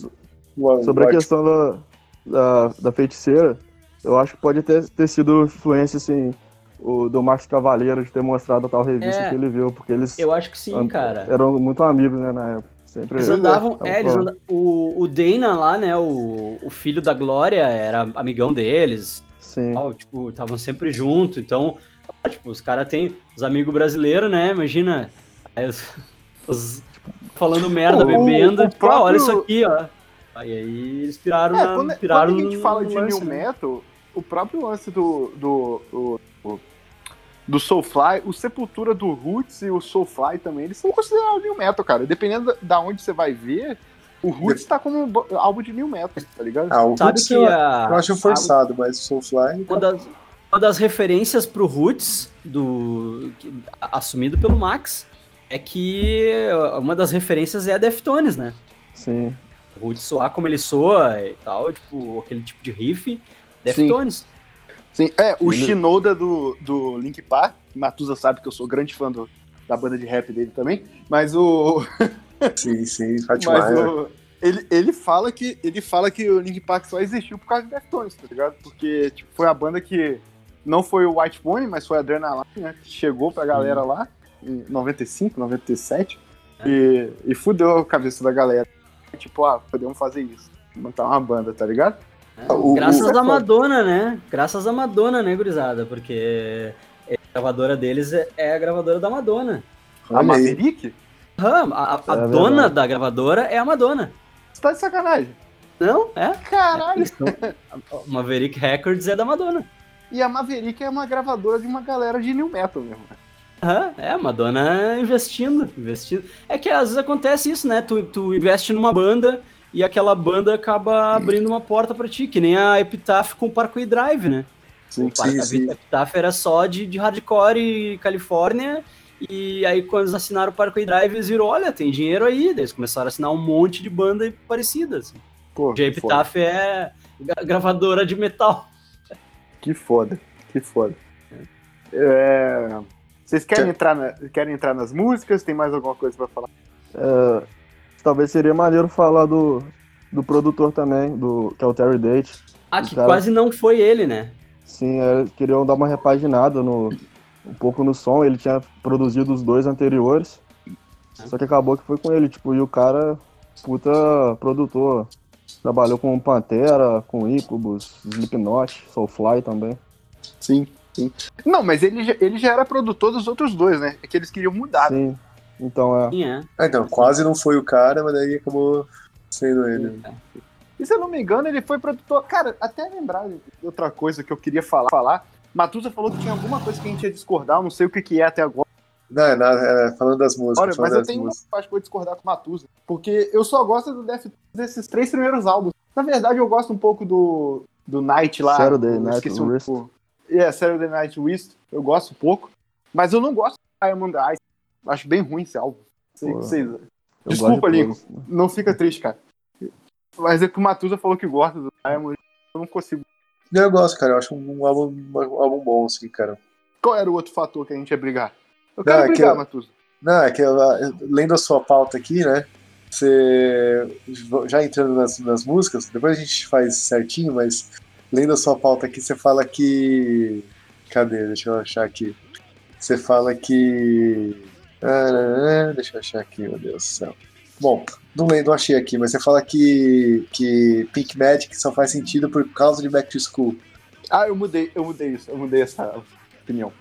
o Sobre a White- questão da, da, da feiticeira, eu acho que pode ter, ter sido influência, assim, o, do Max Cavaleiro de ter mostrado a tal revista É. que ele viu, porque eles Eu acho que sim, cara. eram muito amigos, né, na época. Sempre Eles andavam. Então, É, eles pô. anda- o, o Dana lá, né? O, o filho da Glória era amigão deles. Sim. tal, tipo, estavam sempre junto. Então, tipo, os caras têm os amigos brasileiros, né? Imagina. os- os- falando merda, O- bebendo. o tipo, ah, olha isso próprio- aqui, ó. Aí, aí eles piraram É, na. quando, piraram quando a gente fala de lance, New né? Metal, o próprio lance do, do, do, do, do Soulfly, o Sepultura do Roots e o Soulfly também, eles são considerados New Metal, cara. Dependendo da- onde você vai ver, o Roots tá como um álbum de New Metal, tá ligado? Ah, o Sabe Roots que eu, a, eu acho a- forçado, mas o Soulfly. uma, das, uma das referências pro Roots, do, assumido pelo Max, é que uma das referências é a Deftones, né? Sim. O Roots soar como ele soa e tal, tipo, aquele tipo de riff, Deftones. Sim, é, o Ele- Shinoda do, do Link Park, Matusa sabe que eu sou grande fã do- da banda de rap dele também, mas o, Sim, sim, Mas o- ele, ele, fala que, ele fala que o Link Park só existiu por causa do Deftones, tá ligado? Porque tipo, foi a banda que não foi o White Pony, mas foi a Adrenaline, né? Que chegou pra galera lá em 95, 97 e, e fudeu a cabeça da galera. Tipo, ah, podemos fazer isso. Montar uma banda, tá ligado? Né? O- Graças o- à Madonna, né? Graças à Madonna, né, gurizada? Porque a gravadora deles é, é a gravadora da Madonna. A Olha. Maverick? Ah, a, a É dona verdade. da gravadora é a Madonna. Você tá de sacanagem. Não? É? Caralho! A Maverick Records é da Madonna. E a Maverick é uma gravadora de uma galera de New Metal mesmo. Aham, é, a Madonna investindo, investindo. É que às vezes acontece isso, né? Tu, tu investe numa banda e aquela banda acaba abrindo uma porta pra ti, que nem a Epitaph com o Parkway Drive, né? Sim, o Par- sim, a sim. Epitaph era só de, de hardcore e Califórnia, e aí quando eles assinaram o Parkway Drive, eles viram, olha, tem dinheiro aí, daí eles começaram a assinar um monte de banda parecidas. Pô, Hoje a. Epitaph é gra- gravadora de metal. Que foda, que foda. É, Vocês querem entrar, na- querem entrar nas músicas? Tem mais alguma coisa pra falar? É, talvez seria maneiro falar do, do produtor também, do, que é o Terry Date. Ah, que Cara. quase não foi ele, né? Sim, é, queriam dar uma repaginada no, um pouco no som. Ele tinha produzido os dois anteriores. Só que acabou que foi com ele, tipo, e o cara, puta produtor. Trabalhou com Pantera, com Incubus, Slipknot, Soulfly também. Sim, sim. Não, mas ele, ele já era produtor dos outros dois, né? É que eles queriam mudar. Sim. Então é. Sim, é. Ah, então, quase não foi o cara, mas daí acabou sendo ele. E se eu não me engano, ele foi produtor. Cara, até lembrar de outra coisa que eu queria falar. falar. Matusa falou que tinha alguma coisa que a gente ia discordar, eu não sei o que, que é até agora, Não, é, na- é, falando das músicas. mas falando eu tenho uma músicas. parte que eu vou discordar com o Matusa. Porque eu só gosto do Death desses três primeiros álbuns. Na verdade, eu gosto um pouco do, do Night lá. Saturday Night esqueci um Wrist. É, Saturday Night Wrist, eu gosto um pouco. Mas eu não gosto de Diamond Eyes. Acho bem ruim esse álbum. Sei- Desculpa, de. Não fica triste, cara. Mas é que o Matusa falou que gosta do Diamond. Eu não consigo. Eu gosto, cara. Eu acho um álbum, um álbum bom, assim, cara. Qual era o outro fator que a gente ia brigar? Eu quero Não, é que brigar, Matusa. Não, é que eu, eu- lendo a sua pauta aqui, né? Você. Já entrando nas, nas músicas, depois a gente faz certinho, mas lendo a sua pauta aqui, você fala que. Cadê? Deixa eu achar aqui. Você fala que. Ah, deixa eu achar aqui, meu Deus do céu. Bom, não, lembro, não achei aqui, mas você fala que, que Pink Magic só faz sentido por causa de Back to School. Ah, eu mudei, eu mudei isso. Eu mudei essa opinião.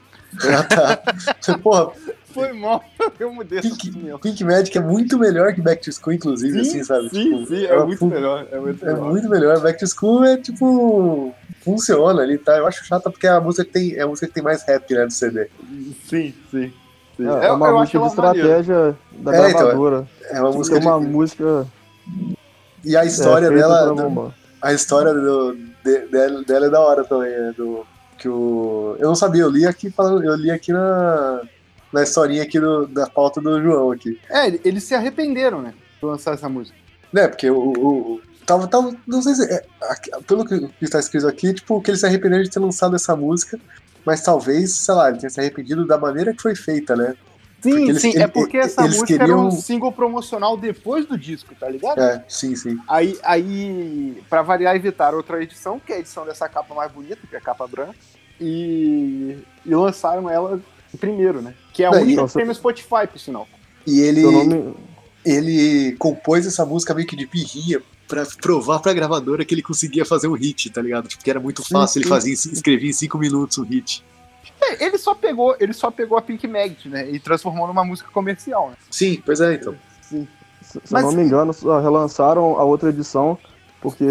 Ah, tá. Porra, Foi mal. Eu mudei essa Pink, opinião. Pink Magic é muito melhor que Back to School, inclusive, assim, sabe? Sim, Tipo, sim, é uma muito melhor. É muito É melhor. muito melhor. Back to School é tipo. Funciona ali, tá? Eu acho chata porque a música que tem, é a música que tem mais rap, né, do CD. Sim, sim. Sim. É, é uma eu música de maneira. estratégia da É, então, gravadora. É uma Tem música uma de... música E a história é, dela. do- a história do, de- dela, dela é da hora também, né? Do, que o. Eu não sabia, eu li aqui falando, eu li aqui na. Na historinha aqui do- da pauta do João aqui. É, eles se arrependeram, né? De lançar essa música. Né, porque o. o- o- tava, tava, não sei se. é, aqui- pelo que está escrito aqui, tipo, que ele se arrependeu de ter lançado essa música, mas talvez, sei lá, ele tenha se arrependido da maneira que foi feita, né? Sim, Porque eles- sim. ele- é porque essa música era um queriam- single promocional depois do disco, tá ligado? É, sim, sim. Aí, aí, pra variar, evitaram outra edição, que é a edição dessa capa mais bonita, que é a capa branca, e, e lançaram ela primeiro, né? Que é a Não, e- única que tem no Spotify, por sinal. E ele. Nome. ele compôs essa música meio que de birrinha pra provar pra gravadora que ele conseguia fazer um hit, tá ligado? Tipo, que era muito fácil, ele sim. fazia, escrevia em cinco minutos um hit. É, ele só pegou, ele só pegou a Pink Magnet, né? E transformou numa música comercial, né? Sim, pois é, então. Sim. Se se Mas- eu não me engano, só relançaram a outra edição porque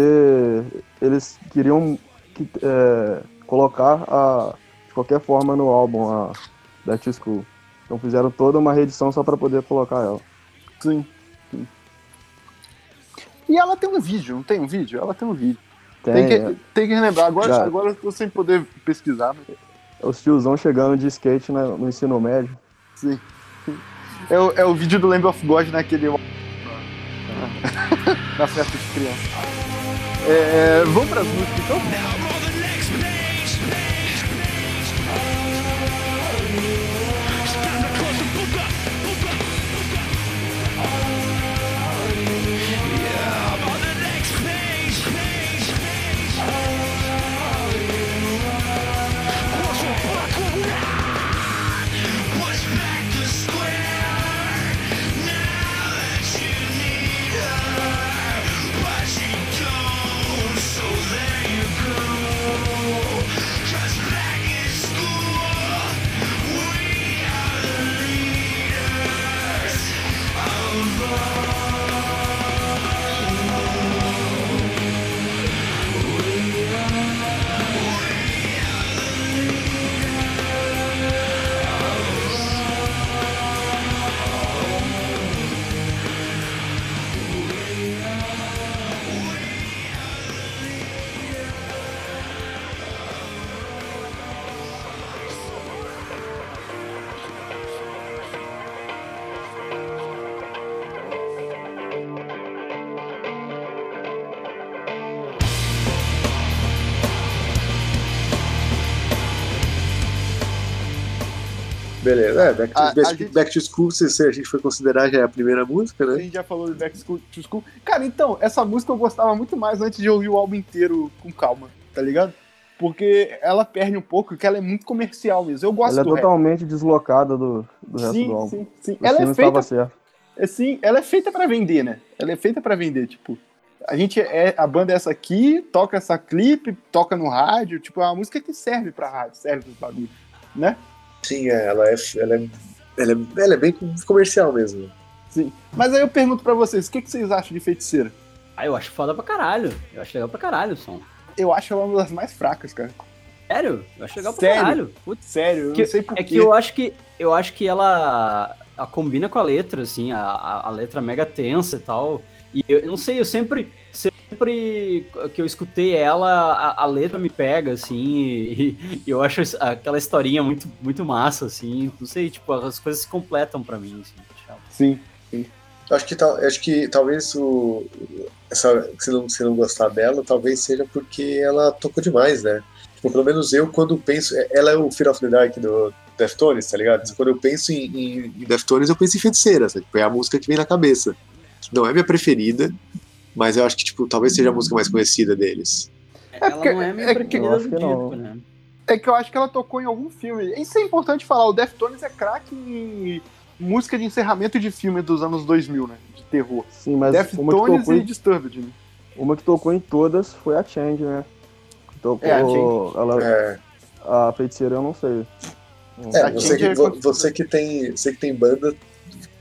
eles queriam que- é, colocar a, de qualquer forma no álbum a to School. Então fizeram toda uma reedição só pra poder colocar ela. Sim. E ela tem um vídeo, não tem um vídeo? Ela tem um vídeo. Tem, Tem, que, é, tem que lembrar. Agora, Já. agora eu tô sem poder pesquisar. mas- é os tiozão chegando de skate na- no ensino médio. Sim. É o, é o vídeo do Lamb of God naquele. Na festa de criança. É, vamos pras músicas então? É, Back to, A- a Back, gente- Back to School, se, se a gente for considerar, já é a primeira música, A né? gente já falou de Back to School. Cara, então, essa música eu gostava muito mais antes de ouvir o álbum inteiro com calma, tá ligado? Porque ela perde um pouco, que ela é muito comercial mesmo. Eu gosto Ela é do rap. totalmente deslocada do, do resto Sim, do álbum. sim, sim. O Ela é feita certo. assim, ela é feita pra vender, né? Ela é feita pra vender, tipo, a gente é a banda é essa aqui, toca essa clipe, toca no rádio, tipo, é uma música que serve pra rádio, serve pro bagulho, né? Sim, é, ela é, ela é, ela é, ela é bem comercial mesmo. Sim. Mas aí eu pergunto pra vocês, o que, que vocês acham de Feiticeira? Ah, eu acho foda pra caralho. Eu acho legal pra caralho o som. Eu acho ela uma das mais fracas, cara. Sério? Eu acho legal pra Sério? caralho. Putz, Sério, eu que- não sei porquê. é que eu acho que eu acho que ela, a combina com a letra, assim, a, a, a letra mega tensa e tal. E eu, eu não sei, eu sempre, sempre que eu escutei ela, a, a letra me pega, assim, e, e, eu acho aquela historinha muito, muito massa, assim. Não sei, tipo, as coisas se completam para mim, assim. Sim, sim. Acho que, acho que talvez o, essa, se, não, se não gostar dela, talvez seja porque ela tocou demais, né? Tipo, pelo menos eu, quando penso. Ela é o Fear of the Dark do Deftones, tá ligado? Quando eu penso em, em, em Deftones, eu penso em Feiticeira, sabe? Tipo, é a música que vem na cabeça. Não é minha preferida, mas eu acho que, tipo, talvez seja a música mais conhecida deles. É ela porque, não é minha é preferida do disco, né? É que eu acho que ela tocou em algum filme. Isso é importante falar, o Deftones é craque em música de encerramento de filme dos anos 2000, né? De terror. Sim, mas Deftones e em... Disturbed, né? Uma que tocou em todas foi a Change, né? Tocou, é, a Change. Ela, é. A feiticeira eu não sei. É, você que, você que tem, você que tem banda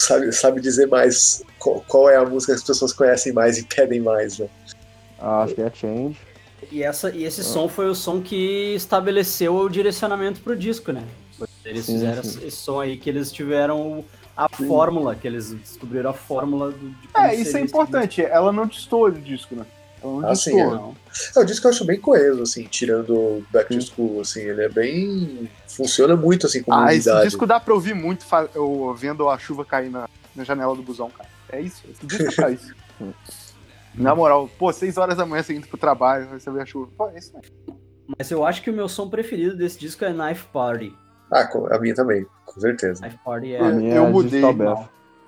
sabe, sabe dizer mais qual, qual, é a música que as pessoas conhecem mais e pedem mais, né? Ah, acho que é Change. E, essa, e esse ah. som foi o som que estabeleceu o direcionamento pro disco, né? Eles sim, fizeram sim. esse som aí que eles tiveram a sim. fórmula, que eles descobriram a fórmula do, de É, isso é importante. Ela não destoa o disco, né? Ela não ah, sim, é. não. É, o disco eu acho bem coeso, assim, tirando Back to School, assim, ele é bem... Funciona muito, assim, como ah, unidade. esse disco dá pra ouvir muito eu, vendo a chuva cair na, na janela do busão, cara. É isso, esse disco faz isso. Na moral, pô, seis horas da manhã seguindo pro trabalho, você vê a chuva. Pô, é isso mesmo. Mas eu acho que o meu som preferido desse disco é Knife Party. Ah, a minha também, com certeza. Knife Party é. A minha eu é mudei.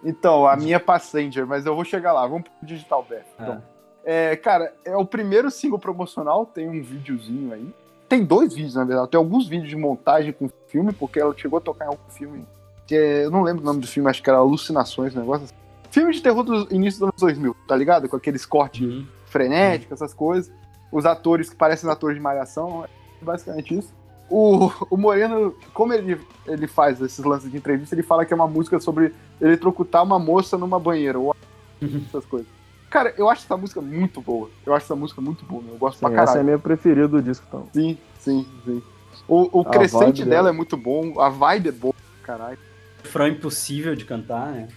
Então, a minha é Passenger, mas eu vou chegar lá. Vamos pro Digital Bath. É. Então. É, cara, é o primeiro single promocional, tem um videozinho aí. Tem dois vídeos, na verdade. Tem alguns vídeos de montagem com filme, porque ela chegou a tocar em algum filme. Que é, eu não lembro o nome do filme, acho que era Alucinações, negócio assim. Filme de terror do início dos anos 2000, tá ligado? Com aqueles cortes uhum. frenéticos, essas coisas. Os atores que parecem atores de malhação. É basicamente isso. O, o Moreno, como ele, ele faz esses lances de entrevista, ele fala que é uma música sobre eletrocutar uma moça numa banheira, ou uhum. essas coisas. Cara, eu acho essa música muito boa. Eu acho essa música muito boa, eu gosto sim, pra caralho. Essa é a minha preferida do disco, então. Sim, sim, sim. O, o crescente dela é muito bom, a vibe é boa, caralho. O refrão impossível de cantar, né?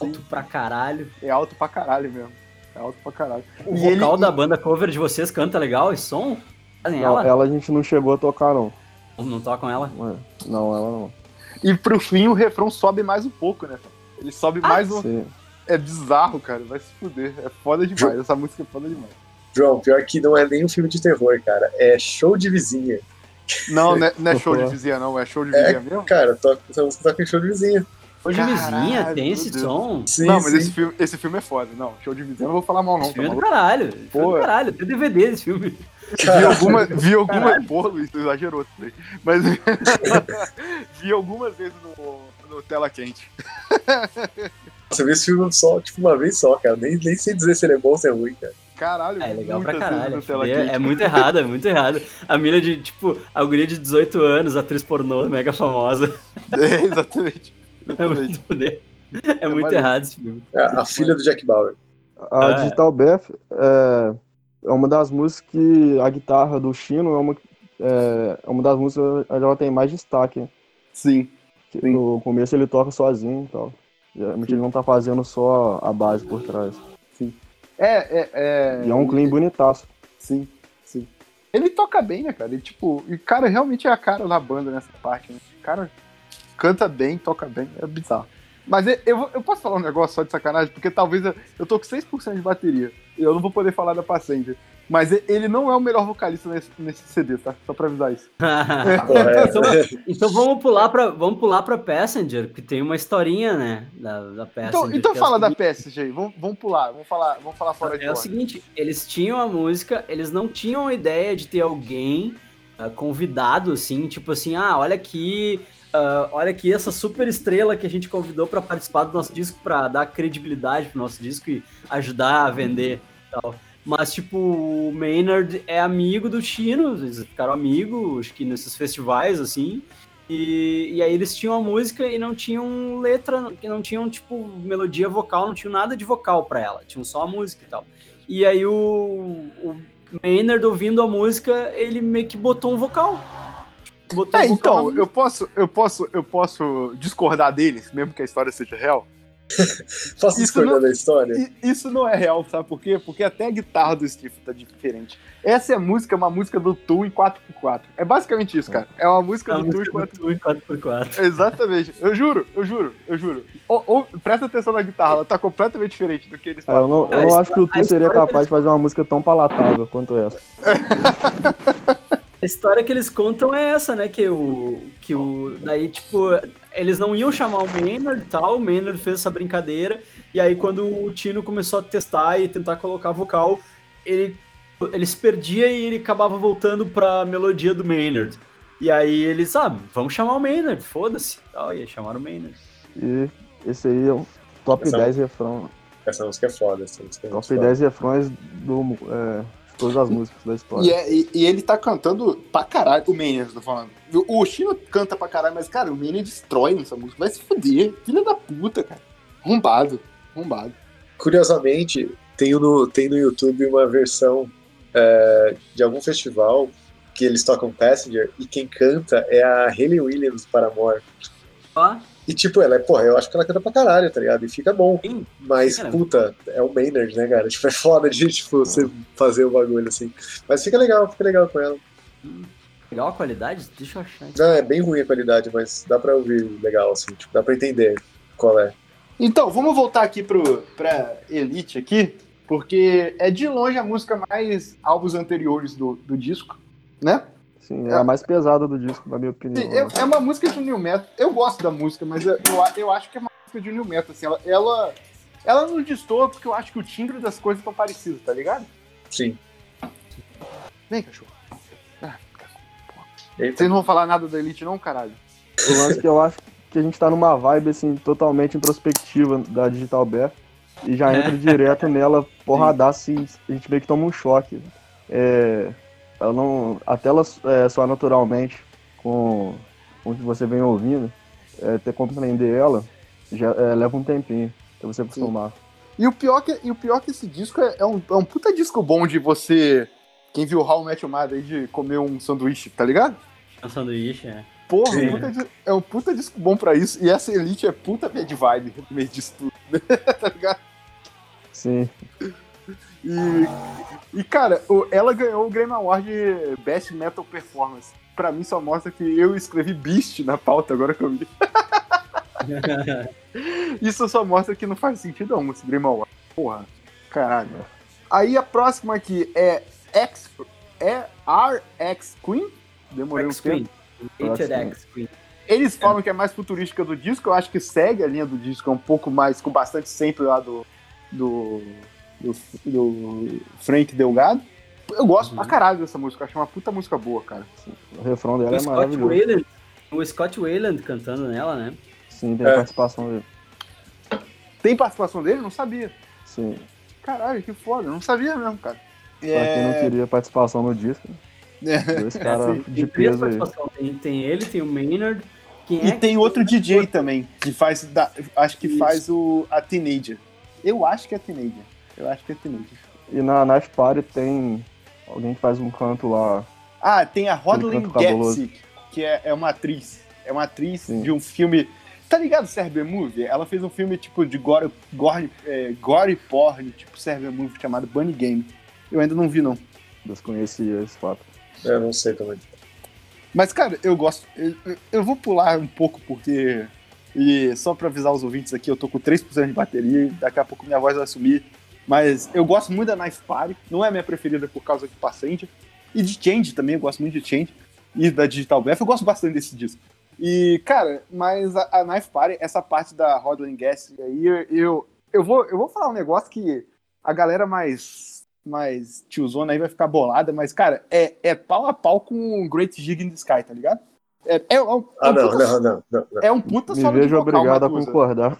Alto pra caralho. É alto pra caralho mesmo. É alto pra caralho. O e vocal ele... da banda cover de vocês canta legal esse som? Não, ela? ela a gente não chegou a tocar, não. Não tocam ela? Não, ela não. E pro fim o refrão sobe mais um pouco, né? Ele sobe ah, mais um. Sim é bizarro, cara. Vai se fuder. É foda demais. Essa música é foda demais. João, pior que não é nem um filme de terror, cara. É show de vizinha. Não, não é, não é show de vizinha, não. É show de vizinha é, mesmo? Cara, toca, essa música toca em show de vizinha. Show de vizinha? Tem esse som? Sim, não, mas sim. Esse, filme, esse filme é foda. Não, show de vizinha eu não vou falar mal, não. Esse filme tá é do caralho. Pô, é caralho. Tem DVD desse filme. Vi alguma, vi alguma pô, Luiz, tu exagerou. Mas vi algumas vezes no, no Tela Quente. Você vê esse filme só, tipo, uma vez só, cara. Nem, nem sei dizer se ele é bom ou se é ruim, cara. Caralho, é legal pra caralho. É, é, muito errado, é muito errado. A mina de, tipo, a guria de 18 anos, atriz pornô, mega famosa. É, exatamente. É muito poder. É, é muito errado esse filme. É, a filha do Jack Bauer. A ah, Digital Beth é, é uma das músicas que a guitarra do Chino é uma, é, é uma das músicas que ela tem mais destaque. Sim. sim. No começo ele toca sozinho e tal. Geralmente ele não tá fazendo só a base por trás. Sim. É, é, é... E é um clean bonitaço. Sim, sim. Ele toca bem, né, cara? Ele, tipo, e cara, realmente é a cara da banda nessa parte, né? O cara canta bem, toca bem, é bizarro. Mas eu, eu, eu, posso falar um negócio só de sacanagem, porque talvez eu, eu tô com 6% de bateria. E eu não vou poder falar da Passenger. Mas ele não é o melhor vocalista nesse, nesse CD, tá? Só pra avisar isso. então, então, vamos pular para vamos pular para Passenger, que tem uma historinha, né, da, da Passenger. Então, então é fala é da Passenger, vamos, vamos pular, vamos falar, vamos falar fora é de É o seguinte, eles tinham a música, eles não tinham a ideia de ter alguém uh, convidado assim, tipo assim, ah, olha aqui, uh, olha aqui essa super estrela que a gente convidou para participar do nosso disco, para dar credibilidade pro nosso disco e ajudar a vender, tal. Mas, tipo, o Maynard é amigo do Chino, eles ficaram amigos, acho que nesses festivais, assim. E, e aí eles tinham a música e não tinham letra, não tinham, tipo, melodia vocal, não tinham nada de vocal para ela, tinham só a música e tal. E aí o, o Maynard, ouvindo a música, ele meio que botou um vocal. Botou é, um vocal então, eu posso, eu, posso, eu posso discordar deles, mesmo que a história seja real. Posso Isso discordar não- da história? Isso não é real, sabe por quê? Porque até a guitarra do Steve tá diferente. Essa é a música, uma música do Tu em 4x4. É basicamente isso, cara. É uma música É do uma Tu em música 4 do Tu em 4x4. Exatamente. Eu juro, eu juro, eu juro. Ô, presta atenção na guitarra, ela tá completamente diferente do que eles É, eu não, eu não acho que o Tu seria capaz de fazer uma música tão palatável quanto essa. A história que eles contam é essa, né? Que o. Que o. Daí, tipo, eles não iam chamar o Maynard e tal, o Maynard fez essa brincadeira, e aí quando o Tino começou a testar e tentar colocar vocal, ele, ele se perdia e ele acabava voltando pra melodia do Maynard. E aí eles, ah, vamos chamar o Maynard, foda-se. Tal, E aí chamaram o Maynard. E esse aí é o top Essa- 10 refrão. Essa música é foda. Essa música é Top foda. 10 refrões do, é, todas as músicas da história. E, é- e- e ele tá cantando pra caralho. O Maynard, tô falando. O, o Chino canta pra caralho, mas, cara, o Maynard destrói nessa música. Vai se fuder. Filha da puta, cara. Arrombado. Arrombado. Curiosamente, tem no, tem no YouTube uma versão é, de algum festival que eles tocam Passenger e quem canta é a Hayley Williams do Paramore. Ó, E tipo, ela é, porra, eu acho que ela canta pra caralho, tá ligado? E fica bom. Sim. Mas, Cara. puta, é o Maynard, né, cara? Tipo, é foda de tipo, você fazer o bagulho assim. Mas fica legal, fica legal com ela. legal a qualidade? Deixa eu achar. Não, é bem ruim a qualidade, mas dá pra ouvir legal, assim, tipo, dá pra entender qual é. Então, vamos voltar aqui pro, pra Elite aqui, porque é de longe a música mais álbuns anteriores do, do disco, né? Sim, é a mais pesada do disco, na minha opinião. Sim, é, é uma música de New Metal. Eu gosto da música, mas eu, eu, acho que é uma música de New Metal. Assim, ela, ela, ela não destoa porque eu acho que o timbre das coisas estão parecidos, tá ligado? Sim. Vem, cachorro. Eita. Vocês não vão falar nada da Elite, não, caralho? O lance que eu acho que a gente tá numa vibe, assim, totalmente introspectiva da Digital Bear. E já entra direto nela, porradaço, e a gente meio que toma um choque. É, ela não, até ela é, soar naturalmente com, com o que você vem ouvindo, é, ter compreender ela, já é, leva um tempinho pra você acostumar. E o pior que, e o pior que esse disco é, é um, é um puta disco bom de você. Quem viu How Your Mother aí de comer um sanduíche, tá ligado? É um sanduíche, é. Porra, um puta é um puta disco bom pra isso. E essa Elite é puta bad vibe no meio disso tudo, tá ligado? Sim, E, e cara, ela ganhou o Grammy Award de Best Metal Performance. Pra mim só mostra que eu escrevi Beast na pauta agora que eu vi. Isso só mostra que não faz sentido algum esse Grammy Award. Porra, caralho. Aí a próxima aqui é X. É RX Queen? Demorei um X-Queen. tempo. X-Queen. X-Queen. Eles falam que é mais futurística do disco, eu acho que segue a linha do disco, é um pouco mais, com bastante sempre lá do. do. Do, do Frank Delgado. Eu gosto Uhum. pra caralho dessa música, eu acho uma puta música boa, cara. o refrão dela O é Scott maravilhoso. Wayland, o Scott Wayland cantando nela, né? Sim, tem É. a participação dele. Tem participação dele? Não sabia. Sim, Caralho, que foda, eu não sabia mesmo, cara. pra quem não queria participação no disco, dois caras Sim, de peso aí. Tem, tem ele, tem o Maynard. Quem E é tem outro DJ também, que faz. da- acho que Isso. faz o. a Teenager. Eu acho que é Teenager. Eu acho que é Teenager. E na Knife Party tem alguém que faz um canto lá. Ah, tem a Rodlin. Getzik, que é, é uma atriz. É uma atriz Sim. de um filme. Tá ligado Serbian Movie? Ela fez um filme tipo de gore, gore, é, gore porn, tipo Serbian Movie, chamado Bunny Game. Eu ainda não vi, não. Desconhecia esse fato. Eu não sei também. Mas, cara, eu gosto. Eu, eu- eu vou pular um pouco porque. E só pra avisar os ouvintes aqui, eu tô com 3% de bateria e daqui a pouco minha voz vai sumir. Mas eu gosto muito da Knife Party. Não é a minha preferida por causa de Passenger. E de Change também, eu gosto muito de Change. E da Digital Breath, eu gosto bastante desse disco. E, cara, mas a, a Knife Party, essa parte da Rodland Gas aí, eu, eu, eu, vou, eu vou falar um negócio que a galera mais, mais tiozona aí vai ficar bolada, mas, cara, é, é pau a pau com o Great Gig in the Sky, tá ligado? É, é, é um, é Ah, um não, puta, não, não, não, não. É um puta Me solo de vejo vocal, obrigado a concordar.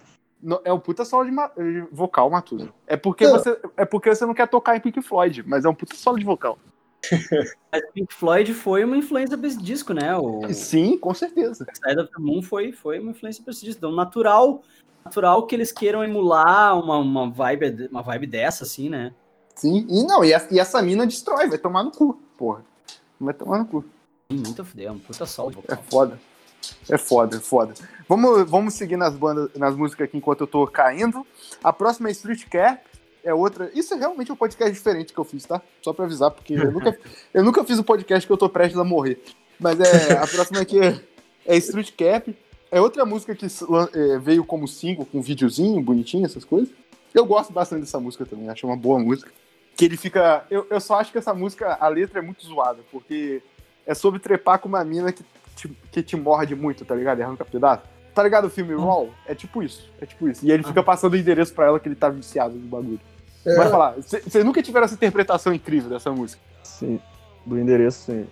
É um puta solo de, ma- de vocal, Matusa. É porque, Não. você, é porque você não quer tocar em Pink Floyd, mas é um puta solo de vocal. Mas Pink Floyd foi uma influência pra esse disco, né? O Sim, com certeza. Side of the Moon foi, foi uma influência pra esse disco. Então, natural, natural que eles queiram emular uma, uma, vibe, uma vibe dessa, assim, né? Sim, e não, e, essa- e essa mina destrói, vai tomar no cu, porra. Vai tomar no cu. Sim, Muito a fuder, é um puta solo de É vocal. foda. É foda, é foda. Vamos, vamos seguir nas bandas, nas músicas aqui enquanto eu tô caindo. A próxima é Street Cap, é outra. Isso é realmente um podcast diferente que eu fiz, tá? Só pra avisar, porque eu nunca, eu nunca fiz um podcast que eu tô prestes a morrer. Mas é, a próxima aqui é, é Street Cap. É outra música que é, veio como single, com um videozinho bonitinho, essas coisas. Eu gosto bastante dessa música também, acho uma boa música. Que ele fica. Eu, eu só acho que essa música, a letra é muito zoada, porque é sobre trepar com uma mina que te, que te morde muito, tá ligado? E arranca pedaço. Tá ligado o filme Raw? É tipo isso. É tipo isso. E ele fica passando o endereço pra ela que ele tá viciado no bagulho. É. Vai falar, vocês nunca tiveram essa interpretação incrível dessa música? Sim. Do endereço, sim.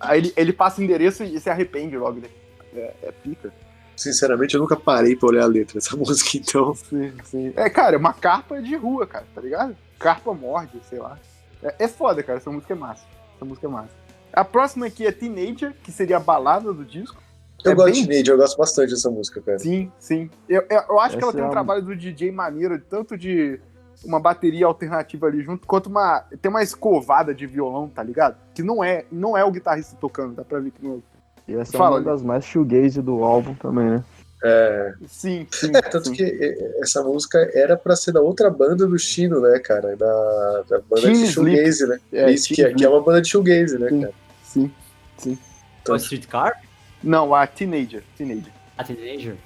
Aí ele, ele passa o endereço e se arrepende logo. Né? É, é pica. Sinceramente, eu nunca parei pra olhar a letra dessa música, então. Sim, sim. É, cara, é uma carpa de rua, cara, tá ligado? Carpa morde, sei lá. É, é foda, cara, essa música é massa. Essa música é massa. A próxima aqui é Teenager, que seria a balada do disco. Eu é gosto bem... de Teenager, eu gosto bastante dessa música, cara. Sim, sim. Eu, eu, eu acho Essa que ela tem um é trabalho do DJ maneiro, tanto de uma bateria alternativa ali junto, quanto uma. Tem uma escovada de violão, tá ligado? Que não é, não é o guitarrista tocando, dá pra ver que não é. E essa Fala, é uma das mais shoegaze do álbum também, né? É... Sim, sim. É, tanto sim. que essa música era pra ser da outra banda do Chino, né, cara? Da, da banda Team de shoegaze, né? É, Isso, que é, que é uma banda de shoegaze, né, sim, cara? Sim, sim. Então, Streetcar? Não, a Teenager. Teenager. A Teenager?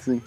Sim.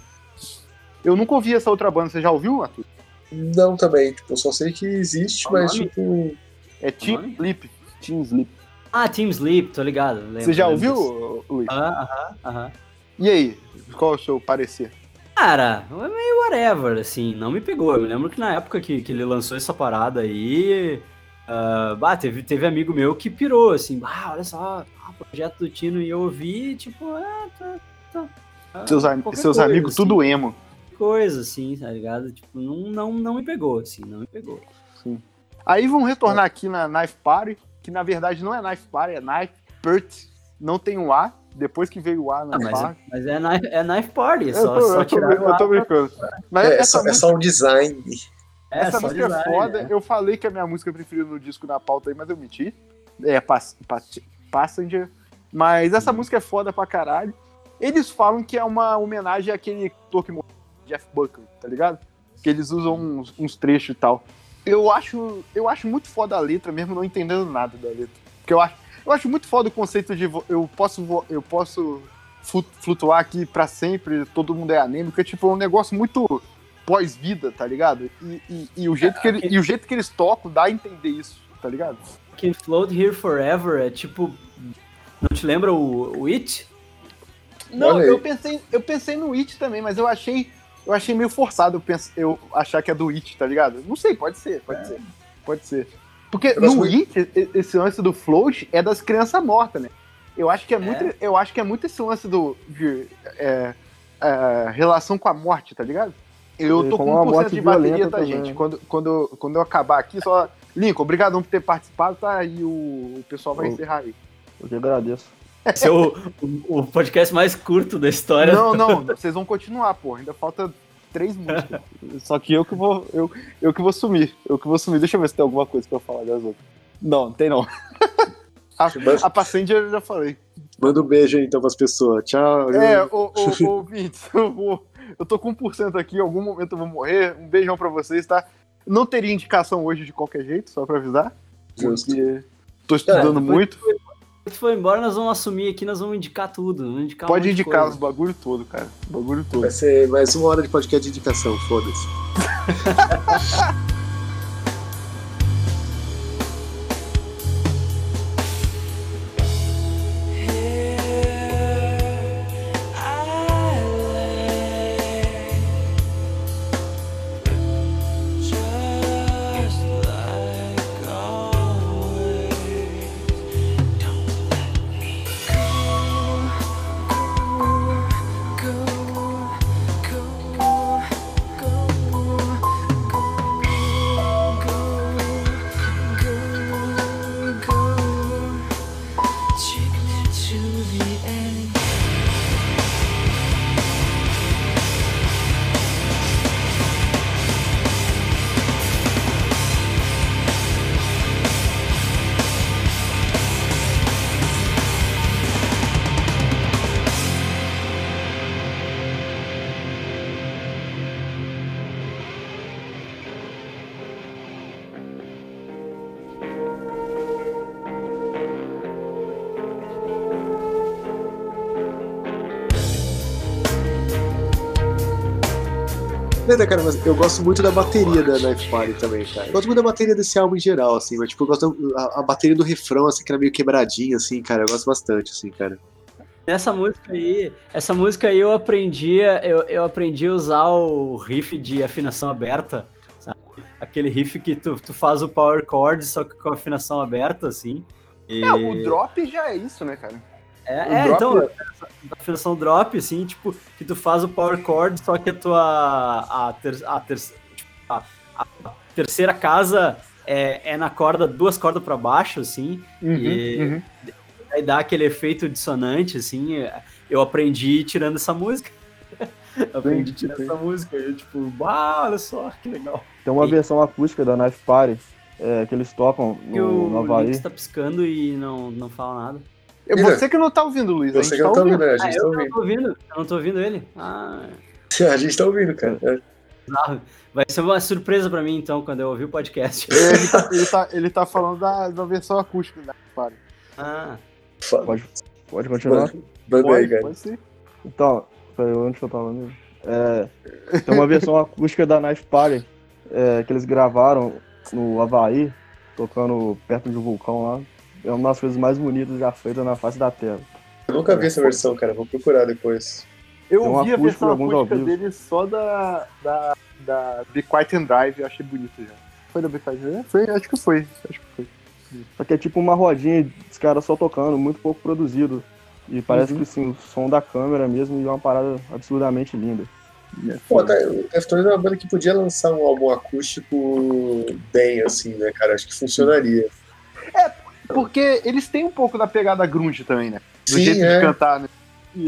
Eu nunca ouvi essa outra banda, você já ouviu, Arthur? Não, também. Tipo, eu só sei que existe, Qual mas nome? tipo. É Team Sleep. Team Sleep. Ah, Team Sleep, tô ligado. Lembro, você já ouviu, Luiz? Aham, aham. E aí, qual é o seu parecer? Cara, é meio whatever, assim, não me pegou. Eu me lembro que na época que, que ele lançou essa parada aí. Uh, bah, teve, teve amigo meu que pirou, assim, ah, olha só, o projeto do Tino, e eu ouvi, tipo, ah, tá, tá. Ah, seus, seus coisa, amigos, assim, tudo emo. Coisa, assim, tá ligado? Tipo, não, não, não me pegou, assim, não me pegou. Sim. Aí vamos retornar aqui na Knife Party, que na verdade não é Knife Party, é Knife Pert, não tem um A, depois que veio o A na ah, mas, é, mas é, knife, é Knife Party, só, eu tô, só eu tô, eu tô brincando. Mas é, só, música, é só um design. É, essa música é foda. Eu falei que é a minha música preferida no disco na pauta aí, mas eu menti. É Pass, Pass, Passenger. Mas essa hum. música é foda pra caralho. Eles falam que é uma homenagem àquele ator que morreu, Jeff Buckley, tá ligado? Que eles usam uns, uns, trechos e tal. Eu acho, eu acho muito foda a letra, mesmo não entendendo nada da letra. Porque eu acho, eu acho muito foda o conceito de eu posso, eu posso flutuar aqui para sempre, todo mundo é anêmico, é tipo um negócio muito pós-vida, tá ligado? E, e, e o jeito que ele, e o jeito que eles tocam dá a entender isso, tá ligado? Can Float Here Forever é tipo. Não te lembra o, o It? Não, eu pensei, eu pensei no It também, mas eu achei. Eu achei meio forçado eu, penso, eu achar que é do It, tá ligado? Não sei, pode ser, pode é. ser. Pode ser. Porque no It, esse lance do float é das crianças mortas, né? Eu acho que é, é. muito. Eu acho que é muito esse lance do. De, é, é, relação com a morte, tá ligado? Eu tô com 1% de bateria, tá, gente? Quando, quando, quando eu acabar aqui, só. Lincoln, obrigado por ter participado, tá? E o, o pessoal vai eu, encerrar aí. Eu que agradeço. Esse é o, o, podcast mais curto da história. Não, não, vocês vão continuar, pô. Ainda falta três músicas. Só que eu que vou. Eu, eu que vou sumir. Eu que vou sumir. Deixa eu ver se tem alguma coisa pra eu falar das outras. Não, não tem não. a, a Passenger eu já falei. Manda um beijo aí então pras pessoas. Tchau. É, ô, ô, ouvintes, eu vou eu tô com 1% aqui, em algum momento eu vou morrer. Um beijão pra vocês, tá? Não teria indicação hoje de qualquer jeito, só pra avisar. Justo. Porque tô estudando muito. Se for embora, nós vamos assumir aqui, nós vamos indicar tudo. Vamos indicar Pode um indicar os bagulho todo, cara. O bagulho todo. Vai ser mais uma hora de podcast de indicação, foda-se. Cara, mas eu gosto muito da bateria da Knife Party também, cara. Eu gosto muito da bateria desse álbum em geral, assim, mas tipo, eu gosto da a, a bateria do refrão, assim, que era meio quebradinha, assim, cara. Eu gosto bastante, assim, cara. Essa música aí, essa música aí eu aprendi, a- eu, eu aprendi a usar o riff de afinação aberta, sabe? Aquele riff que tu, tu faz o power chord, só que com a afinação aberta, assim. E- É, o drop já é isso, né, cara? É, o é, então, a afinação drop, assim, tipo, que tu faz o power chord, só que a tua. A, ter, a, ter, tipo, a, a terceira casa é, é na corda, duas cordas pra baixo, assim, E- uhum. aí dá aquele efeito dissonante, assim. Eu aprendi tirando essa música. Eu aprendi tirando sim. essa música. Eu, tipo, olha só, que legal. Tem uma E- versão acústica da Knife Party é, que eles tocam no, o no Havaí. Lynx tá piscando e não, não fala nada. É Você que não tá ouvindo, Luiz. Você que não tá tá ouvindo. ouvindo, né? A Ah, gente tá eu não ouvindo. tô ouvindo. Eu não tô ouvindo ele. Ah, A gente tá ouvindo, cara. É. Vai ser uma surpresa pra mim, então, quando eu ouvir o podcast. Ele tá, ele, tá, ele tá falando da, da versão acústica da Party. Ah, Fa- Pode, pode continuar? Pode, cara. pode ser. Então, peraí, onde que eu tava mesmo? É, tem uma versão acústica da Knife Party é, que eles gravaram no Havaí, tocando perto de um vulcão lá. É uma das coisas mais bonitas já feitas na face da Terra. Eu nunca vi essa versão, cara. Vou procurar depois. Eu um ouvi a versão acústica dele só da, da, da Be Quiet and Drive, eu achei bonito já. Foi da Be Quiet and Drive? Foi, acho que foi. Acho que foi. Só que é tipo uma rodinha dos caras só tocando, muito pouco produzido. E parece Uhum. que sim, o som da câmera mesmo e é uma parada absurdamente linda. Pô, tá, o Deftones é uma banda que podia lançar um álbum acústico bem, assim, né, cara? Acho que funcionaria. Porque eles têm um pouco da pegada grunge também, né? Do Sim, jeito é. de cantar, né?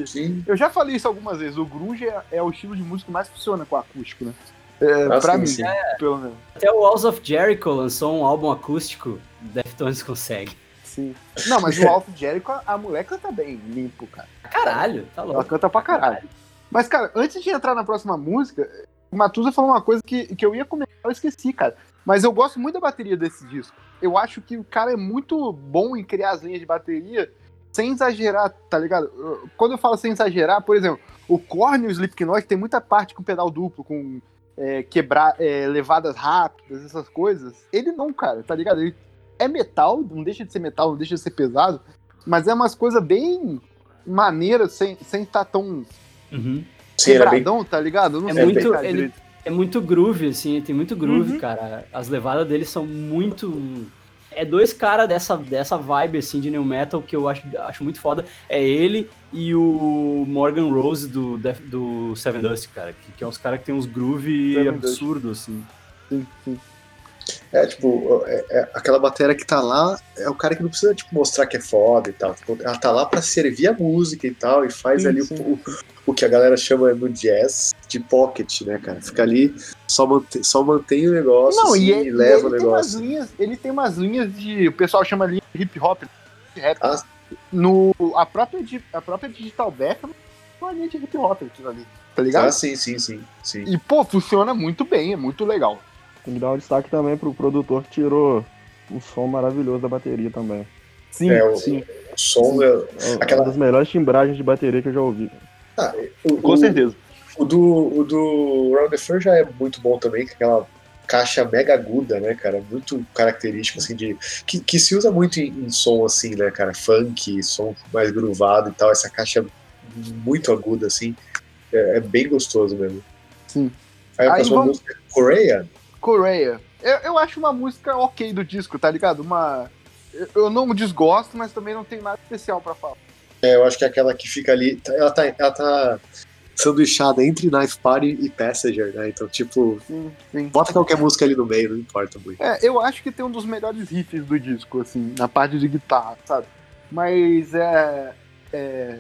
Sim. Eu já falei isso algumas vezes, o grunge é, é o estilo de música que mais funciona com acústico, né? É, pra mim, sim. pelo menos. até o Walls of Jericho lançou um álbum acústico. Deftones consegue. Sim. Não, mas o Alf Jericho, a, a mulher canta bem, limpo, cara. Caralho, tá Ela louco. canta pra caralho. Mas, cara, antes de entrar na próxima música, o Matusa falou uma coisa que, que eu ia comentar, eu esqueci, cara. Mas eu gosto muito da bateria desse disco. Eu acho que o cara é muito bom em criar as linhas de bateria sem exagerar, tá ligado? Quando eu falo sem exagerar, por exemplo, o Korn e o Slipknot tem muita parte com pedal duplo, com é, quebrar é, levadas rápidas, essas coisas. Ele não, cara, tá ligado? Ele é metal, não deixa de ser metal, não deixa de ser pesado, mas é umas coisas bem maneiras, sem estar sem tá tão Uhum. Sim, bem. quebradão, tá ligado? Eu não É sei muito- ele-. É muito groove, assim, tem muito groove, Uhum. cara. As levadas deles são muito. É dois caras dessa, dessa vibe, assim, de new metal que eu acho, acho muito foda. É ele e o Morgan Rose do, do Seven Dust, cara. Que, que é uns caras que tem uns groove Seven Dust. absurdos, assim. Sim, sim. É, tipo, é- é- aquela bateria que tá lá é o cara que não precisa, tipo, mostrar que é foda e tal. Tipo, ela tá lá pra servir a música e tal, e faz Sim, ali sim. O, o que a galera chama no jazz de pocket, né, cara? Fica ali, só mantém, só mantém o negócio, Não, assim, e e, ele, leva ele o tem umas negócio. linhas, ele tem umas linhas de. O pessoal chama linha de hip hop, de rap. Ah. No, a, própria, a própria Digital Beckham é uma linha de hip hop aquilo ali. Tá ligado? Ah, sim, sim, sim, sim. E, pô, funciona muito bem, é muito legal. Tem que dar um destaque também pro produtor que tirou um som maravilhoso da bateria também. Sim, É, o- sim. O som é. É Aquela- uma das melhores timbragens de bateria que eu já ouvi. O, Com o- certeza. O do, o do Round the Fur já é muito bom também, com aquela caixa mega aguda, né, cara? Muito característico, assim, de. Que, que se usa muito em, em som, assim, né, cara? Funk, som mais groovado e tal. Essa caixa muito aguda, assim. É, é bem gostoso mesmo. Sim. Aí a Aí próxima vamos- música é Coreia. Coreia. Eu, eu acho uma música ok do disco, tá ligado? Uma. Eu, não desgosto, mas também não tem nada especial pra falar. É, eu acho que é aquela que fica ali. Ela tá, ela tá sanduichada entre Knife Party e Passenger, né? Então, tipo, Sim, sim. bota qualquer música ali no meio, não importa muito. É, eu acho que tem um dos melhores riffs do disco, assim, na parte de guitarra, sabe? Mas é, é,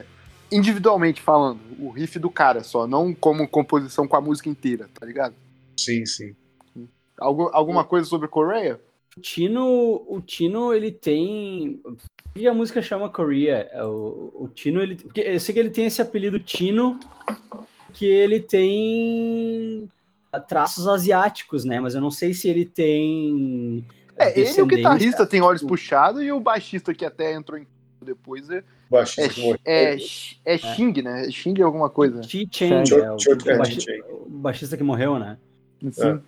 individualmente falando, o riff do cara só, não como composição com a música inteira, tá ligado? Sim, sim. Algu alguma coisa sobre Coreia? O Tino, o Tino, ele tem. E a música chama Korea. É O, o Tino, ele. Porque eu sei que ele tem esse apelido Tino, que ele tem traços asiáticos, né? Mas eu não sei se ele tem. É, ele e o guitarrista tem olhos puxados e o baixista que até entrou em depois é, Baixista é, que morreu. é, é Xing, né? É Xing alguma coisa. Chi Cheng. é, o, é, o baixista que morreu, né? Sim.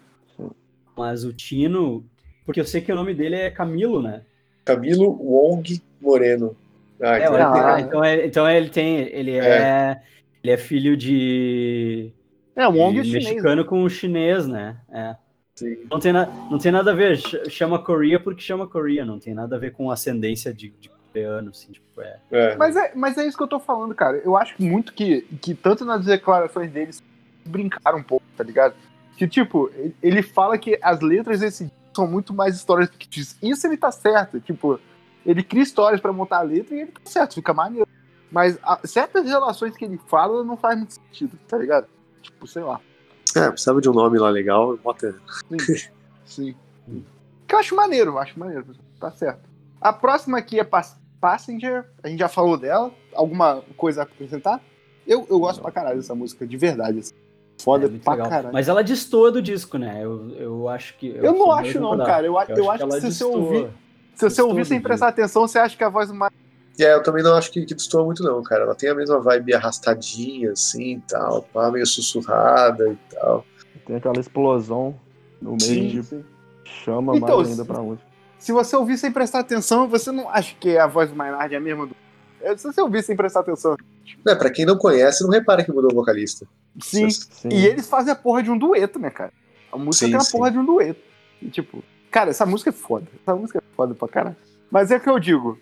Mas o Tino, porque eu sei que o nome dele é Camilo, né? Camilo Wong Moreno. Ah, É, então ele tem- então, ele, então ele tem. Ele é. Ele é filho de. É, Wong é de chinês. mexicano com chinês, né? É. sim. Não tem, na, não tem nada a ver. ch- Chama Korea porque chama Korea. Não tem nada a ver com ascendência de, de coreano, assim. Tipo, é. É. Mas é, mas é isso que eu tô falando, cara. Eu acho muito que, que tanto nas declarações deles brincaram um pouco, tá ligado? Que, tipo, ele- fala que as letras desse são muito mais histórias fictícias. Isso ele tá certo. Tipo, ele cria histórias pra montar a letra e ele tá certo, fica maneiro. Mas a- certas relações que ele fala não faz muito sentido, tá ligado? Tipo, sei lá. É, precisava de um nome lá legal, bota. Sim. Sim. Que eu acho maneiro, eu acho maneiro. Tá certo. A próxima aqui é Pass- Passenger. A gente já falou dela. Alguma coisa a acrescentar? Eu, eu gosto pra caralho dessa música, de verdade. assim. Foda é muito pra legal. caralho. Mas ela destoa do disco, né? Eu, eu acho que. eu não sou acho, não, cara. Eu, a- eu, acho que, ela se você ouvir, se você ouvir sem prestar atenção, você acha que a voz mais. É, eu também não acho que, que destoa muito, não, cara. Ela tem a mesma vibe arrastadinha, assim e tal, pá, meio sussurrada e tal. Tem aquela explosão no meio Sim, de sim. chama Então, mais ainda se- pra música. Se você ouvir sem prestar atenção, você não acha que a voz do Maynard é a mesma do. É, Se você ouvir sem prestar atenção. É, pra quem não conhece, não repara que mudou o vocalista. Sim. Sim. E eles fazem a porra de um dueto, né, cara? A música Sim, tem a sim. porra de um dueto. E, tipo, cara, essa música é foda. Essa música é foda pra caralho. Mas é que eu digo,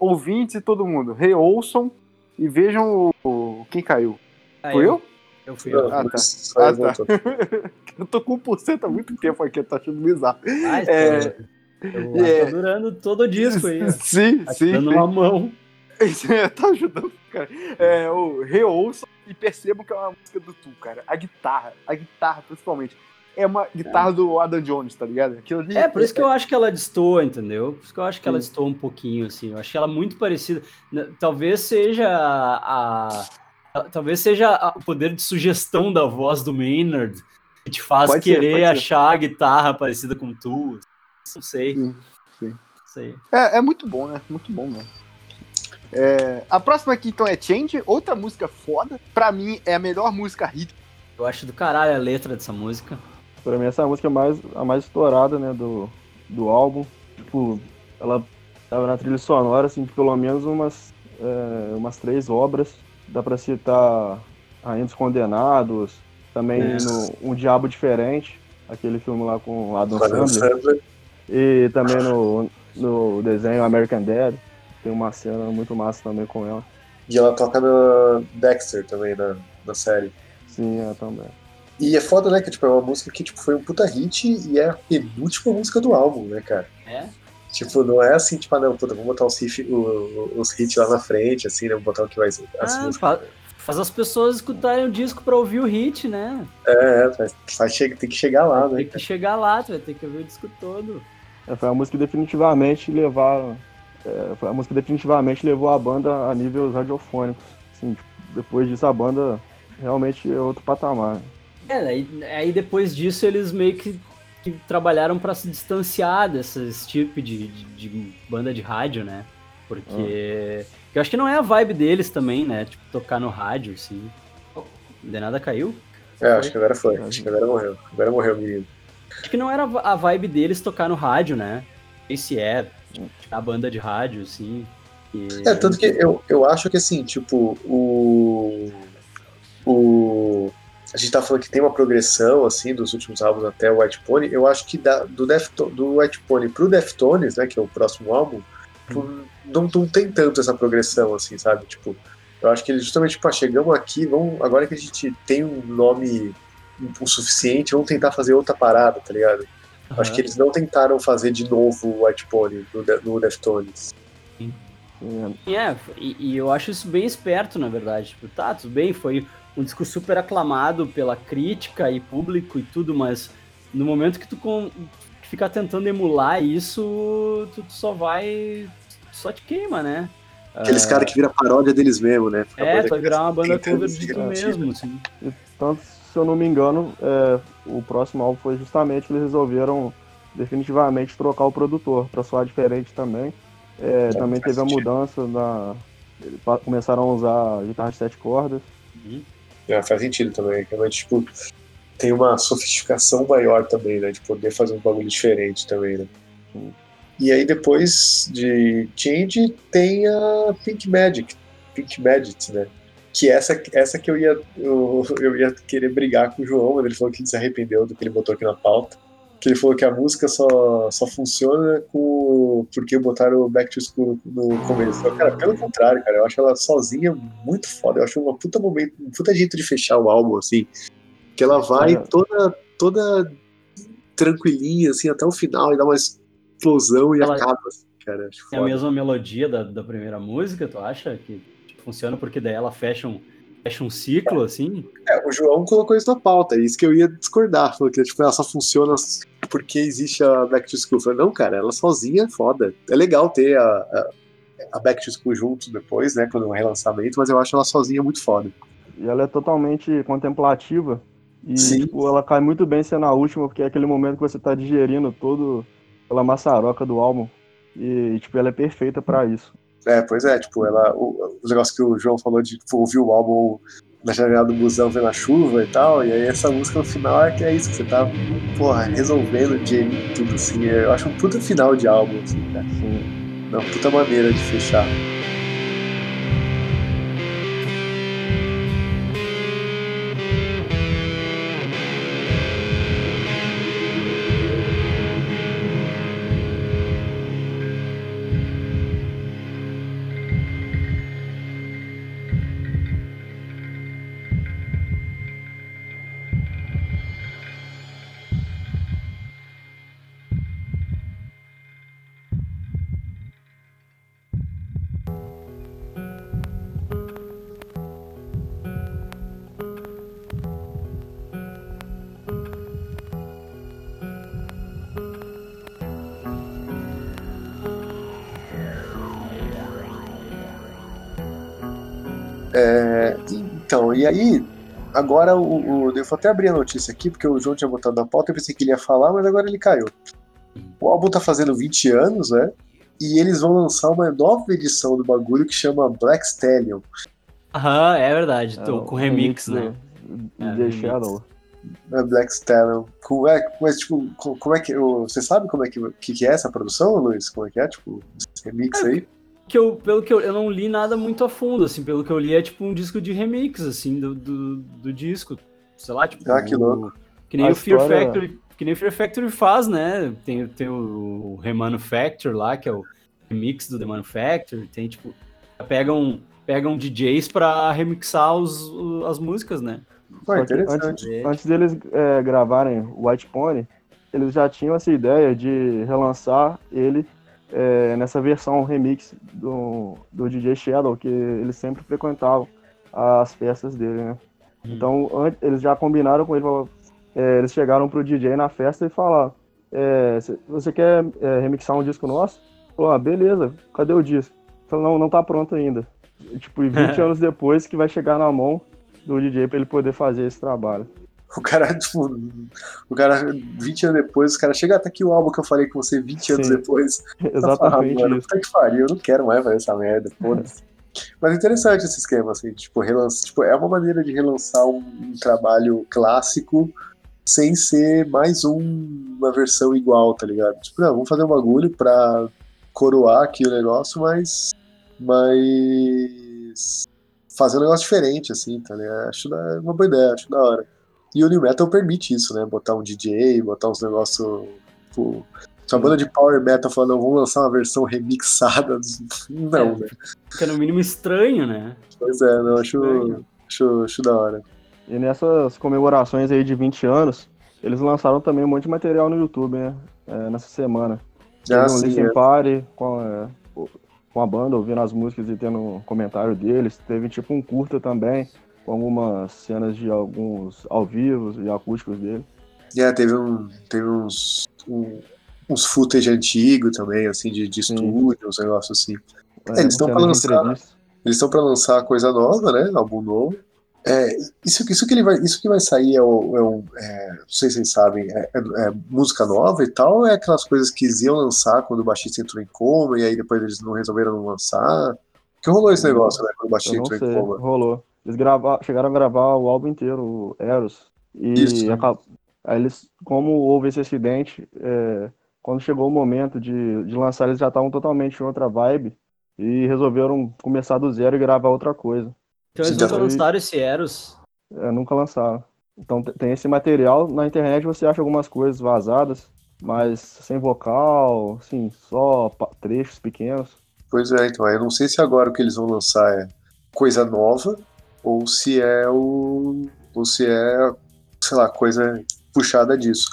ouvintes e todo mundo, reouçam e vejam o, o- quem caiu. Ah, Fui eu? Eu fui eu. Ah, tá. Ah, voltou. Eu tô com 1% há muito tempo aqui, eu tô achando bizarro. Ah, É. eu É. tô durando todo o disco aí. Sim, Tá sim. dando sim. uma mão. Tá ajudando, cara. É, o reouçam e percebam que é uma música do Tu, cara. A guitarra, a guitarra principalmente. É uma guitarra do Adam Jones, tá ligado? Ali É, por isso que eu acho que ela destoa, entendeu? Por isso que eu acho que ela destoa um pouquinho, assim. Eu acho que ela é muito parecida. Talvez seja a. Talvez seja o poder de sugestão da voz do Maynard que te faz Pode ser, querer ser. achar a guitarra parecida com tu. Não sei. Sim, sim. Não sei. É, é muito bom, né? Muito bom mesmo. É, a próxima aqui então é Change, outra música foda. Pra mim é a melhor música hit. Eu acho do caralho a letra dessa música. Pra mim, essa é a música mais, a mais estourada, né, do, do álbum. Tipo, ela tava na trilha sonora, assim, de pelo menos umas, é, umas três obras. Dá pra citar Rainha dos Condenados, também É. no Um Diabo Diferente, aquele filme lá com Adam Adam Sandler. Sandler. E também no, no desenho American Dad, tem uma cena muito massa também com ela. E ela toca no Dexter também, na, na série. Sim, é também. E é foda, né? Que tipo, é uma música que tipo, foi um puta hit e é a penúltima música do álbum, né, cara? É? Tipo, não é assim, tipo, ah, não, puta, vamos botar os, riff, o- o- os hits lá na frente, assim, né? Vamos botar o que vai ser. As Ah, músicas. faz as pessoas escutarem o disco pra ouvir o hit, né? É, é, faz, faz, chega- tem que chegar lá, né? Tem que chegar lá, tu vai ter que ouvir o disco todo. É, foi a música que definitivamente levar. É, foi a música definitivamente levou a banda a níveis radiofônicos. Assim, tipo, depois disso a banda realmente é outro patamar. É, aí, aí depois disso eles meio que, que trabalharam pra se distanciar desse tipo de, de, de banda de rádio, né? Porque eu acho que não é a vibe deles também, né? Tipo, tocar no rádio, assim. De nada caiu? É, acho que agora foi. Acho que agora morreu. Agora morreu, menino. Acho que não era a vibe deles tocar no rádio, né? Esse é a banda de rádio, assim. E- É, tanto que eu, eu acho que assim, tipo, o. O. A gente tá falando que tem uma progressão, assim, dos últimos álbuns até o White Pony. Eu acho que da, do, Defto, do White Pony pro Deftones, né, que é o próximo álbum, tipo, não, não tem tanto essa progressão, assim, sabe? Tipo, eu acho que eles justamente, tipo, ah, chegamos aqui, vamos, agora que a gente tem um nome o suficiente, vamos tentar fazer outra parada, tá ligado? Eu Acho que eles não tentaram fazer de novo o White Pony no, De- no Deftones. Assim, É, e, e eu acho isso bem esperto, na verdade. Tipo, tá, tudo bem, foi um disco super aclamado pela crítica e público e tudo, mas no momento que tu com, ficar tentando emular isso, tu, tu só vai. tu só te queima, né? Aqueles Ah, caras que viram paródia deles mesmo, né? Fica É, tu vai virar uma banda cover de tu mesmo, assim. Tanto, se eu não me engano, é, o próximo álbum foi justamente que eles resolveram definitivamente trocar o produtor para soar diferente também. É, também teve a mudança na. eles Começaram a usar guitarra de sete cordas. É, faz sentido também. Realmente, tipo, tem uma sofisticação maior também, né? De poder fazer um bagulho diferente também, né? E aí depois de Change tem a Pink Magic, Pink Magic, né? Que essa, essa que eu ia, eu, eu ia querer brigar com o João, mas ele falou que se arrependeu do que ele botou aqui na pauta. Que ele falou que a música só, só funciona com, porque botaram o Back to School no começo. Cara, pelo contrário, cara, eu acho ela sozinha muito foda. Eu acho uma puta momento, um puta jeito de fechar o álbum, assim. Que ela vai toda, toda tranquilinha, assim, até o final e dá uma explosão e Ela- acaba, assim, cara. É a mesma melodia da, da primeira música, tu acha? Que funciona porque daí ela fecha um, fecha um ciclo, assim? É, o João colocou isso na pauta, é isso que eu ia discordar. Falou que tipo, ela só funciona porque existe a Back to School. Eu falei, não, cara, ela sozinha é foda. É legal ter a, a, a Back to School junto depois, né, quando é um relançamento, mas eu acho ela sozinha muito foda. E ela é totalmente contemplativa. E Sim. tipo, ela cai muito bem sendo a última, porque é aquele momento que você tá digerindo todo aquela maçaroca do álbum. E tipo, ela é perfeita pra isso. É, pois é, tipo, ela, o, os negócios que o João falou de tipo, ouvir o álbum na janela do busão vendo a chuva e tal, e aí essa música no final é que é isso, que você tá, porra, resolvendo, digerindo tudo, assim. Eu acho um puta final de álbum, assim, cara. Assim, Uma puta maneira de fechar. É, então, e aí, agora o, o. Eu vou até abrir a notícia aqui, porque o João tinha botado na pauta, eu pensei que ele ia falar, mas agora ele caiu. O álbum tá fazendo 20 anos, né? E eles vão lançar uma nova edição do bagulho que chama Black Stallion. Aham, é verdade. é Tô o com remix, né? É, DJ remix. Shadow. Né, Black Stallion. Com, é, mas, tipo, co- como é que. Você sabe como é que, que, que é essa produção, Luiz? Como é que é? Tipo, esse remix aí? Que eu, pelo que eu, eu não li nada muito a fundo, assim, pelo que eu li é tipo um disco de remix, assim, do, do, do disco. Sei lá, tipo. Ah, que o- louco. Que nem A o Fear história- Factory. Que nem o Fear Factory faz, né? Tem, tem o Remanufacture lá, que é o remix do The Manufacture. Tem, tipo, pegam, pegam DJs pra remixar os, o- as músicas, né? Pô, antes, antes deles é, gravarem o White Pony, eles já tinham essa ideia de relançar ele é, nessa versão remix do, do DJ Shadow, que eles sempre frequentavam as festas dele, né? Hum. Então, an- eles já combinaram com ele, é, eles chegaram pro DJ na festa e falaram, é, "Cê- você quer é, remixar um disco nosso? Falou, ah, beleza, cadê o disco? Falou, não, não tá pronto ainda. E, tipo, e 20 anos depois que vai chegar na mão do DJ pra ele poder fazer esse trabalho. O cara, tipo, o cara, 20 anos depois, o cara chega até aqui o álbum que eu falei com você 20 anos Sim. depois. Exatamente puta que pariu, eu não quero mais fazer essa merda, foda-se. Mas é interessante esse esquema, assim, tipo, relança, tipo, é uma maneira de relançar um, um trabalho clássico sem ser mais um- uma versão igual, tá ligado? Tipo, não, vamos fazer um bagulho pra coroar aqui o negócio, mas. Mas. Fazer um negócio diferente, assim, tá ligado? Acho da- uma boa ideia, acho da hora. E o New Metal permite isso, né? Botar um DJ, botar uns negócios. Tipo, se uma banda de Power Metal falando, não, vamos lançar uma versão remixada. Não, É. né? Fica no mínimo estranho, né? Pois é, não, acho, acho, acho da hora. E nessas comemorações aí de 20 anos, eles lançaram também um monte de material no YouTube, né? É, nessa semana. Já Teve um Listen é. Party com, é, com a banda, ouvindo as músicas e tendo um comentário deles. Teve tipo um curta também, com algumas cenas de alguns ao vivo e acústicos dele. É, teve, um, teve uns, um- uns footage antigos também, assim, de, de estúdio, uns negócios assim. É, eles estão de lançar-. Eles estão para lançar coisa nova, né? Álbum novo. É, isso, isso, que ele vai, isso que vai sair é, o, é, o- é, não sei se vocês sabem, é, é- é música nova e tal, ou é aquelas coisas que eles iam lançar quando o baixista entrou em coma e aí depois eles não resolveram não lançar? Que rolou esse negócio, né? Quando o baixista entrou sei, em coma. rolou. Eles grava... chegaram a gravar o álbum inteiro, o Eros. E Isso. acab- aí eles, como houve esse acidente, é, quando chegou o momento de, de lançar, eles já estavam totalmente em outra vibe e resolveram começar do zero e gravar outra coisa. Então eles Já nunca lançaram esse Eros. É, nunca lançaram. Então te- tem esse material. Na internet você acha algumas coisas vazadas, mas sem vocal, assim, só trechos pequenos. Pois é, então. Eu não sei se agora o que eles vão lançar é coisa nova ou se é o. ou se é, sei lá, coisa puxada disso.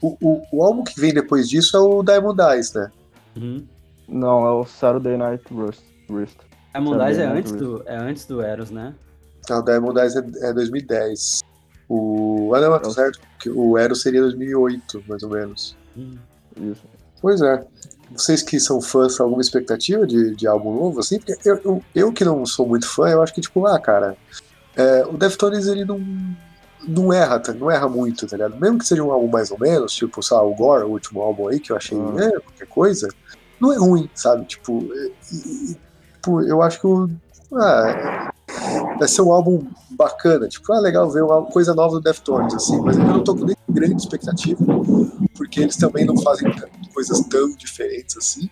O, o, o álbum que vem depois disso é o Diamond Eyes, né? Uhum. Não, é o Saturday Night Rust. Rust. Diamond Eyes é antes, do, é antes do Eros, né? Ah, o Diamond Eyes é, é 2010. O. Ah, não, tá É o- certo. que O Eros seria 2008, mais ou menos. Hum. Isso. Pois é. Vocês que são fãs, alguma expectativa de, de álbum novo, assim? Porque eu, eu, eu que não sou muito fã, eu acho que, tipo, ah, cara, é, o Deftones, ele não, não erra, tá? não erra muito, tá ligado? Mesmo que seja um álbum mais ou menos, tipo, sei lá, o Gore, o último álbum aí, que eu achei, Ah. é, qualquer coisa, não é ruim, sabe? Tipo, e- e- tipo eu acho que o, ah, vai ser um álbum bacana, tipo, ah, legal ver uma coisa nova do Deftones, assim, mas eu não tô com nem grande expectativa, porque eles também não fazem coisas tão diferentes assim,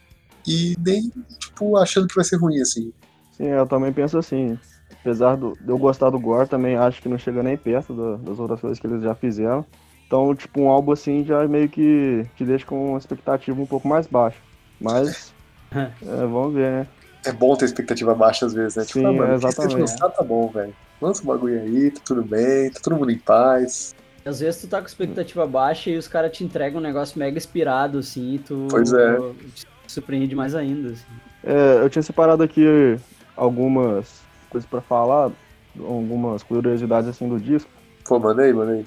e nem, tipo, achando que vai ser ruim, assim. Sim, eu também penso assim. Apesar do, de eu gostar do Gore, também acho que não chega nem perto da- das outras coisas que eles já fizeram. Então, tipo, um álbum assim já meio que te deixa com uma expectativa um pouco mais baixa. Mas, é, vamos ver, né? É bom ter expectativa baixa às vezes, né? Sim, tipo, ah, mano, exatamente. lançar tá bom, velho. Lança o bagulho aí, tá tudo bem, tá todo mundo em paz. Às vezes tu tá com expectativa baixa e os caras te entregam um negócio mega inspirado, assim, e tu Pois é. te surpreende mais ainda, assim. É, eu tinha separado aqui algumas coisas pra falar, algumas curiosidades assim do disco. Pô, mandei, mandei.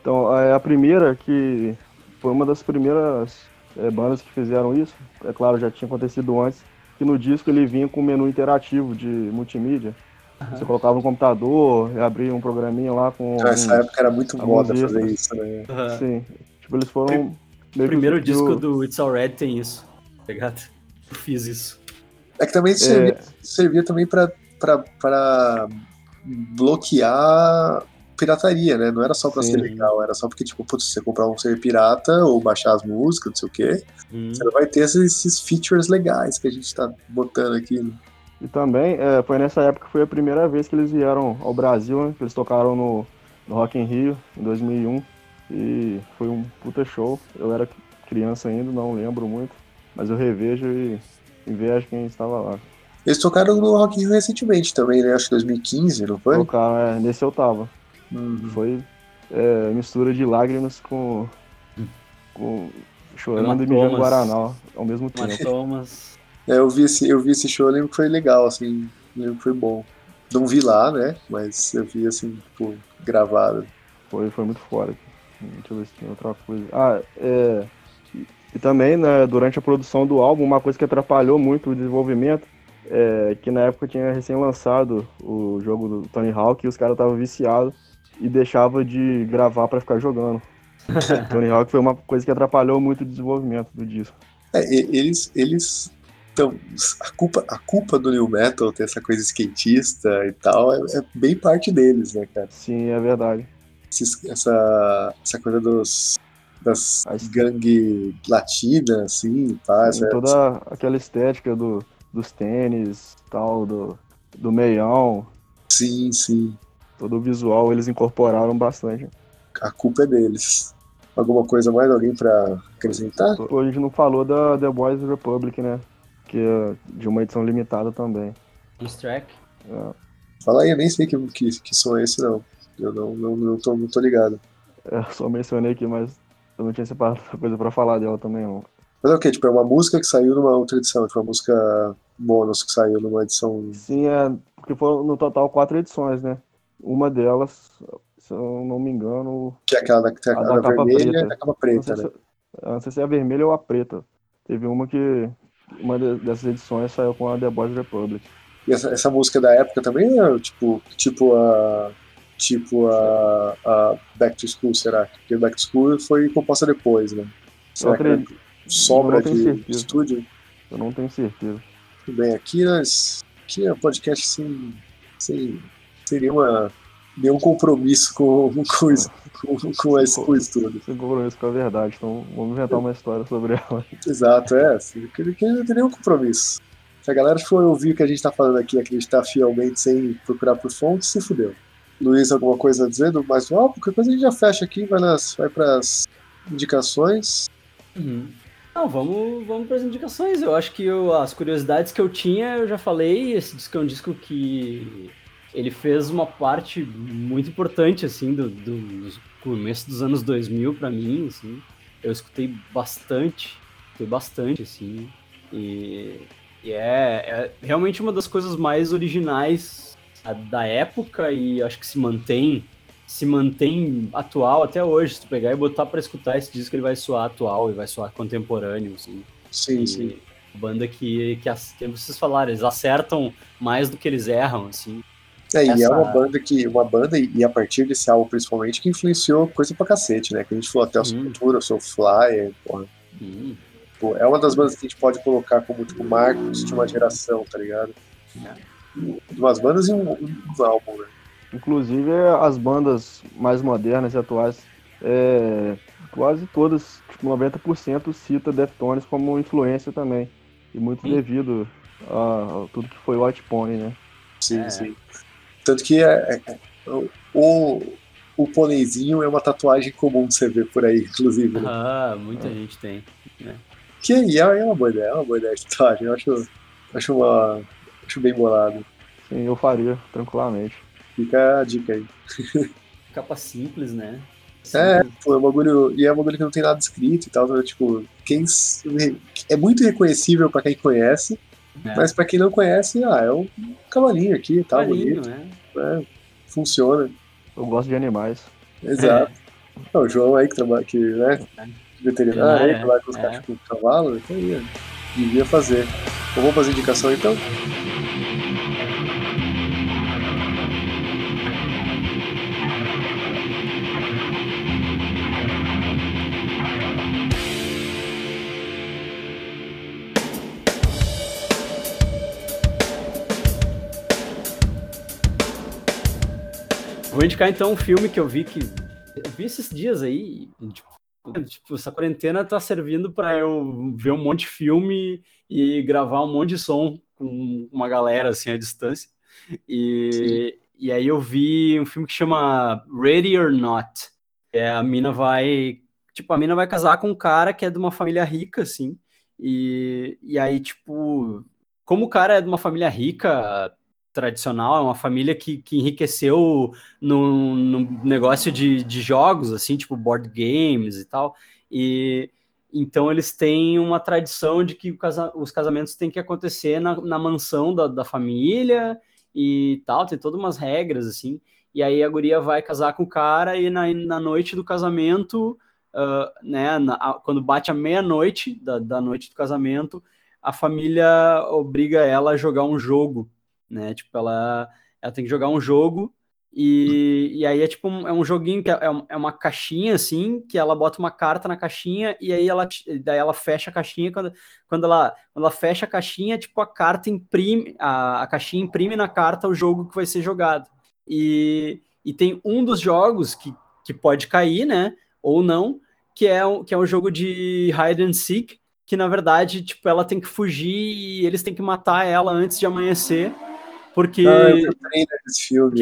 Então, é a primeira que foi uma das primeiras é, bandas que fizeram isso. É claro, já tinha acontecido antes, que no disco ele vinha com um menu interativo de multimídia. Você colocava no computador, e abria um programinha lá com. Nessa alguns- época era muito moda fazer isso, né? Sim. Tipo, eles foram. O que primeiro disco do It's Alright tem isso, tá ligado? Eu fiz isso. É que também servia, servia também pra, pra, pra bloquear pirataria, né? Não era só pra ser Sim. legal, era só porque, tipo, putz, você comprar um CD pirata ou baixar as músicas, não sei o quê, Hum. você não vai ter esses, esses features legais que a gente tá botando aqui. né? E também é, foi nessa época que foi a primeira vez que eles vieram ao Brasil, né? Que eles tocaram no, no Rock in Rio em 2001 e foi um puta show. Eu era criança ainda, não lembro muito, mas eu revejo e invejo quem estava lá. Eles tocaram no Rock in Rio recentemente também, né? Acho que 2015, não foi? Tocaram, é, nesse eu tava. Uhum. Foi é, mistura de lágrimas com, com chorando e mijando Hematomas. Guaraná ao mesmo tempo. Mas Thomas. É, eu vi esse, eu vi esse show, eu lembro que foi legal, assim, lembro que foi bom. Não vi lá, né? Mas eu vi assim, tipo, gravado. Foi, foi muito fora. Deixa eu ver se tem outra coisa. Ah, é. E, e também, né, durante a produção do álbum, uma coisa que atrapalhou muito o desenvolvimento é que na época tinha recém-lançado o jogo do Tony Hawk e os caras estavam viciados e deixava de gravar pra ficar jogando. Tony Hawk foi uma coisa que atrapalhou muito o desenvolvimento do disco. É, eles, eles então, a culpa, a culpa do New Metal ter essa coisa skatista e tal é, é bem parte deles, né, cara? Sim, é verdade. Essa, essa coisa dos das A est- gangue latina, assim, Tem essa, toda aquela estética do, dos tênis, tal, do, do meião, sim, sim, todo o visual, eles incorporaram bastante. a culpa é deles. Alguma coisa mais, alguém pra acrescentar? A gente não falou da The Boys Republic, né? Que é de uma edição limitada também. Track. É, Fala aí, eu nem sei que, que, que som é esse, não. Eu não, não, não, tô, não tô ligado. é, só mencionei aqui, mas eu não tinha separado coisa pra falar dela também, não. Mas é o quê? Tipo, é uma música que saiu numa outra edição, tipo, uma música bônus que saiu numa edição. Sim, é, porque foram no total quatro edições, né? Uma delas, se eu não me engano, Que é aquela da, que tem a, da capa vermelha preta. e da capa não preta, sei, né? se, eu não sei se é a vermelha ou a preta. Teve uma que, uma de- dessas edições saiu com a The Boys Republic. E essa, essa música da época também é tipo, tipo a. Tipo a, a Back to School, será? Porque Back to School foi composta depois, né? Será que acredito, sobra não de certeza. estúdio? eu não tenho certeza. Tudo bem, aqui, nós, aqui é um podcast sem, sem, sem nenhuma nenhum compromisso com, com, isso, com, com, esse, com isso tudo. Sem compromisso com a verdade, então vamos inventar uma história sobre ela. Exato, é. Assim, que, que não tem nenhum compromisso. Se a galera for ouvir o que a gente tá falando aqui, acreditar fielmente sem procurar por fontes, se fudeu. Luiz, alguma coisa a dizer do mais álbum? Qualquer coisa a gente já fecha aqui, vai, nas, vai pras indicações. Uhum. Não, vamos, vamos para as indicações. Eu acho que eu, as curiosidades que eu tinha, eu já falei. Esse disco é um disco que ele fez uma parte muito importante, assim, do, do começo dos anos 2000 para mim, assim. Eu escutei bastante, escutei bastante, assim. E, e é, é realmente uma das coisas mais originais da época e acho que se mantém se mantém atual até hoje. Se tu pegar e botar para escutar esse disco, ele vai soar atual e vai soar contemporâneo, assim. Sim, e sim. Banda que, que, que vocês falaram, eles acertam mais do que eles erram, assim. É, Essa... e é uma banda que, uma banda, e a partir desse álbum principalmente, que influenciou coisa pra cacete, né? Que a gente falou até o Hum. Sepultura, o Soulfly, porra. Hum, Pô, é uma das bandas que a gente pode colocar como, tipo, marcos de uma geração, tá ligado? De umas bandas e um, um álbum, né? Inclusive as bandas mais modernas e atuais, é, quase todas, tipo 90% cita Deftones como influência também. E muito Sim. devido a, a tudo que foi White Pony, né? Sim, É. sim. Tanto que é, é- é- o, o pôneizinho é uma tatuagem comum de você ver por aí, inclusive. Né? ah, muita gente tem. Que aí é, é uma boa ideia, é uma boa ideia de tatuagem. Eu acho, acho, uma, acho bem bolado. Sim, eu faria, tranquilamente. Fica a dica aí. Capa simples, né? É, pô, é um bagulho. E é um bagulho que não tem nada escrito e tal. né? Tipo, quem. É muito reconhecível pra quem conhece, É. mas pra quem não conhece, ah, é um cavalinho aqui tal, Carinho, bonito, né? né? Funciona. Eu gosto de animais. Exato. Não, o João aí que trabalha, que, né? Veterinário, aí, que vai com os É. cachorros com cavalo, então aí, ó, devia fazer. Então vamos fazer indicação então? Vou indicar então um filme que eu vi que. Eu vi esses dias aí. Tipo, tipo, essa quarentena tá servindo pra eu ver um monte de filme e gravar um monte de som com uma galera assim à distância. E, e aí eu vi um filme que chama Ready or Not. É, a mina vai. Tipo, a mina vai casar com um cara que é de uma família rica, assim. E, e aí, tipo, como o cara é de uma família rica, tradicional, é uma família que, que enriqueceu no, no negócio de, de jogos, assim, tipo board games e tal. E então eles têm uma tradição de que casa, os casamentos têm que acontecer na, na mansão da, da família e tal, tem todas umas regras, assim. E aí a guria vai casar com o cara e na, na noite do casamento, ah, né, na- a- quando bate a meia-noite da, da noite do casamento, a família obriga ela a jogar um jogo, né? Tipo, ela, ela tem que jogar um jogo e, e aí é tipo um, é um joguinho que é, é é uma caixinha assim, que ela bota uma carta na caixinha e aí ela daí ela fecha a caixinha quando, quando ela quando ela fecha a caixinha, tipo a carta imprime a, a caixinha imprime na carta o jogo que vai ser jogado. E, e tem um dos jogos que, que pode cair, né? Ou não, que é, que é um jogo de hide and seek, que na verdade, tipo, ela tem que fugir e eles têm que matar ela antes de amanhecer, porque Ah, filme. trailer,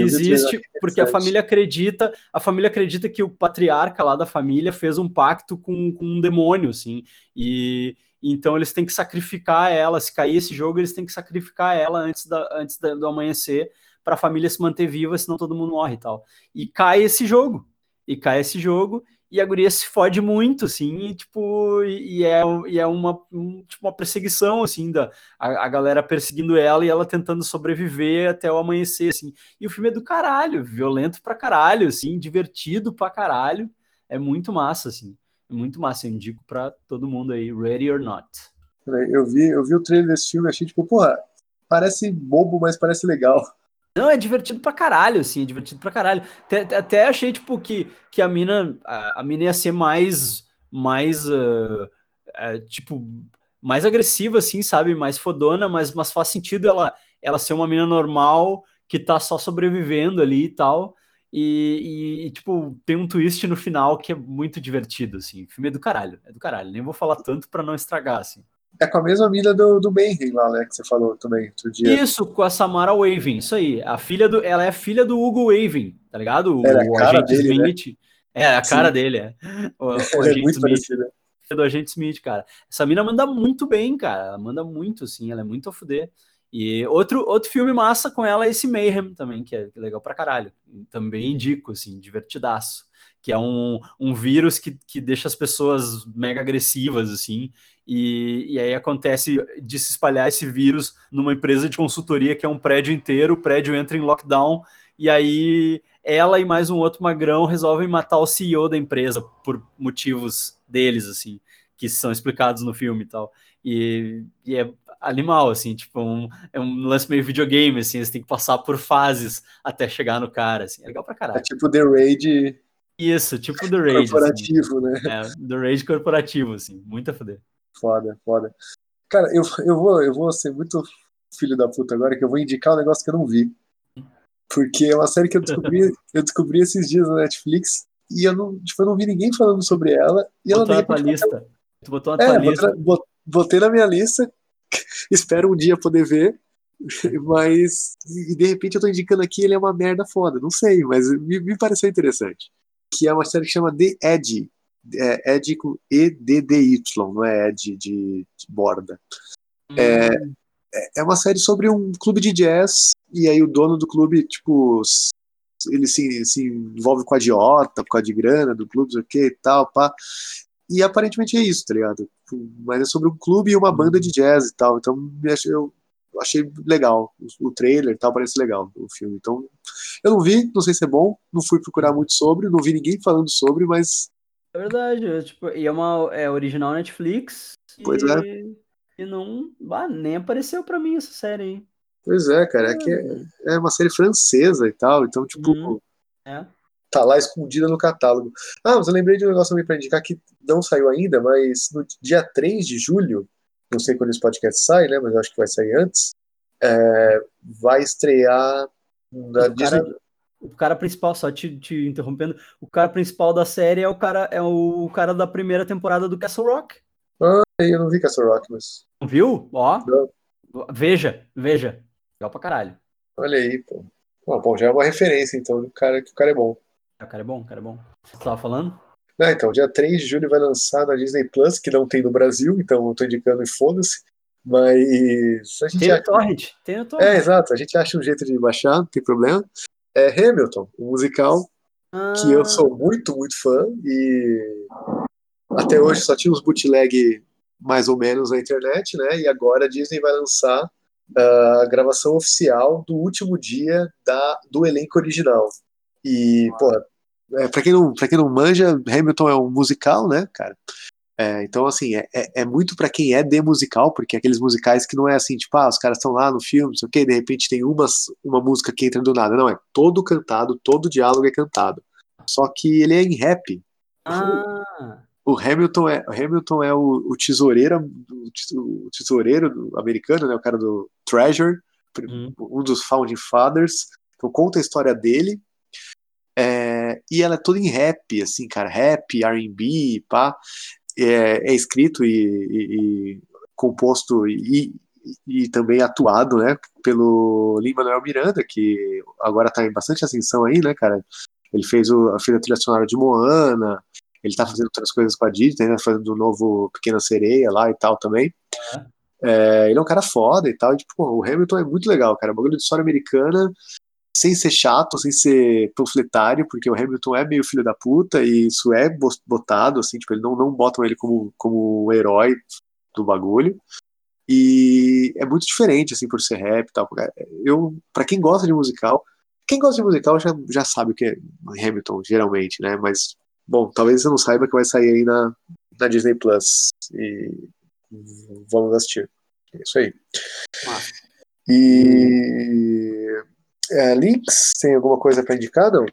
existe, porque a família acredita, a família acredita que o patriarca lá da família fez um pacto com, com um demônio, assim, e então eles têm que sacrificar ela, se cair esse jogo, eles têm que sacrificar ela antes, da, antes da- do amanhecer para a família se manter viva, senão todo mundo morre e tal. E cai esse jogo, e cai esse jogo, e a guria se fode muito, assim, e, tipo, e é, e é uma, um- tipo, uma perseguição, assim, da, a, a galera perseguindo ela e ela tentando sobreviver até o amanhecer, assim. E o filme é do caralho, violento pra caralho, assim, divertido pra caralho. É muito massa, assim. É muito massa. Eu indico pra todo mundo aí, Ready or Not. Eu vi, eu vi o trailer desse filme achei, tipo, porra, parece bobo, mas parece legal. Não, é divertido pra caralho, assim, é divertido pra caralho. Até, até achei, tipo, que, que a mina, a, a mina ia ser mais, mais, ah, tipo, mais agressiva, assim, sabe? Mais fodona, mas, mas faz sentido ela, ela ser uma mina normal que tá só sobrevivendo ali e tal. E, e, tipo, tem um twist no final que é muito divertido, assim. Filme é do caralho, é do caralho. Nem vou falar tanto para não estragar, assim. É com a mesma mina do, do Mayhem lá, né, que você falou também outro dia. Isso, com a Samara Waving, isso aí. A filha do, ela é filha do Hugo Waving, tá ligado? O, a o agente dele, né? Smith. É, a cara dele, é. O, o Ela é agente muito Smith. parecida. do Agente Smith, cara. Essa mina manda muito bem, cara. Ela manda muito, assim, ela é muito a fuder. E outro, outro filme massa com ela é esse Mayhem também, que é legal pra caralho. Também indico, assim, divertidaço. Que é um, um vírus que, que deixa as pessoas mega agressivas, assim. E, e aí acontece de se espalhar esse vírus numa empresa de consultoria que é um prédio inteiro, o prédio entra em lockdown, e aí ela e mais um outro magrão resolvem matar o CEO da empresa por motivos deles, assim, que são explicados no filme e tal. E, e é animal, assim, tipo, um, é um lance meio videogame, assim, você tem que passar por fases até chegar no cara, assim, é legal pra É caralho. tipo The Raid Isso, tipo do Rage, assim, corporativo, né? é, do Rage corporativo, assim, muito a fuder. Foda, foda. Cara, eu, eu, vou, eu vou ser muito filho da puta agora, que eu vou indicar um negócio que eu não vi. Porque é uma série que eu descobri, eu descobri esses dias na Netflix e eu não, tipo, eu não vi ninguém falando sobre ela. E ela Botou de na tua lista. Tu botou na É, tua botei lista. na, bot- botei na minha lista. Espero um dia poder ver. Mas, e de repente eu tô indicando aqui, ele é uma merda foda. Não sei, mas me, me pareceu interessante. Que é uma série que chama The Edge. É, Edge com E-D-D-Y, não é Edge de, de borda. É, é uma série sobre um clube de jazz, e aí o dono do clube, tipo, ele se, se envolve com a idiota, por causa de grana do clube, não sei o que e tal, pá. E aparentemente é isso, tá ligado? Mas é sobre um clube e uma banda de jazz e tal. Então eu achei legal. O, trailer e tal parece legal o filme. Então eu não vi, não sei se é bom, não fui procurar muito sobre, não vi ninguém falando sobre, mas É verdade, é, tipo, e é uma é original Netflix. Pois e, E não. bah, nem apareceu pra mim essa série aí. pois é, cara, é que é, é uma série francesa e tal. Então, tipo, Uhum. É. tá lá escondida no catálogo. Ah, mas eu lembrei de um negócio também pra indicar que não saiu ainda, mas no dia 3 de julho, não sei quando esse podcast sai, né? Mas eu acho que vai sair antes. é, vai estrear na O cara, Disney. o cara principal, só te, te interrompendo, o cara principal da série é o cara, é o cara da primeira temporada do Castle Rock. Eu não vi Castle Rock, mas Não viu? Ó. Não. Veja, veja. Legal pra caralho. olha aí, pô. Bom, bom, já é uma referência, então, do cara, que o cara é bom. O cara é bom, o cara é bom. Você tava falando? Ah, então, dia 3 de julho vai lançar na Disney Plus, que não tem no Brasil, então eu tô indicando e foda-se. Mas a gente Tem acha- Torrent. Tem no É, Torrent. exato, a gente acha um jeito de baixar, não tem problema. É Hamilton, um musical que eu Ah, sou muito, muito fã e até hoje só tinha uns bootleg mais ou menos na internet, né? E agora a Disney vai lançar ah, a gravação oficial do último dia da, do elenco original. E, pô, é, pra, quem não, pra quem não manja, Hamilton é um musical, né, cara? É, então, assim, é, é, é muito pra quem é de musical, porque aqueles musicais que não é assim, tipo, ah, os caras estão lá no filme, não sei o quê, de repente tem uma, uma música que entra do nada. Não, é todo cantado, todo diálogo é cantado. Só que ele é em rap. ah, O Hamilton é, o Hamilton é o, o tesoureiro, o tes- o tesoureiro americano, né, o cara do Treasure, Hum. um dos Founding Fathers. Então conta a história dele. É, e ela é toda em rap, assim, cara, rap, R&B, pá. É, é escrito e, e- e composto e, e também atuado, né, pelo Lin-Manuel Miranda, que agora tá em bastante ascensão aí, né, cara. Ele fez o, a filha trilha sonora de Moana, ele tá fazendo outras coisas com a Disney, né, fazendo o novo Pequena Sereia lá e tal também. É, ele é um cara foda e tal, e, tipo, o Hamilton é muito legal, cara, é um bagulho de história americana, sem ser chato, sem ser panfletário, porque o Hamilton é meio filho da puta, e isso é bo- botado, assim, tipo, eles não, não botam ele como, como o herói do bagulho, e é muito diferente, assim, por ser rap e tal. Eu, pra quem gosta de musical, quem gosta de musical já, já sabe o que é Hamilton, geralmente, né, mas, bom, talvez você não saiba que vai sair aí na, na Disney Plus, e vamos assistir. É isso aí. Massa. E é, Links, tem alguma coisa para indicar, não?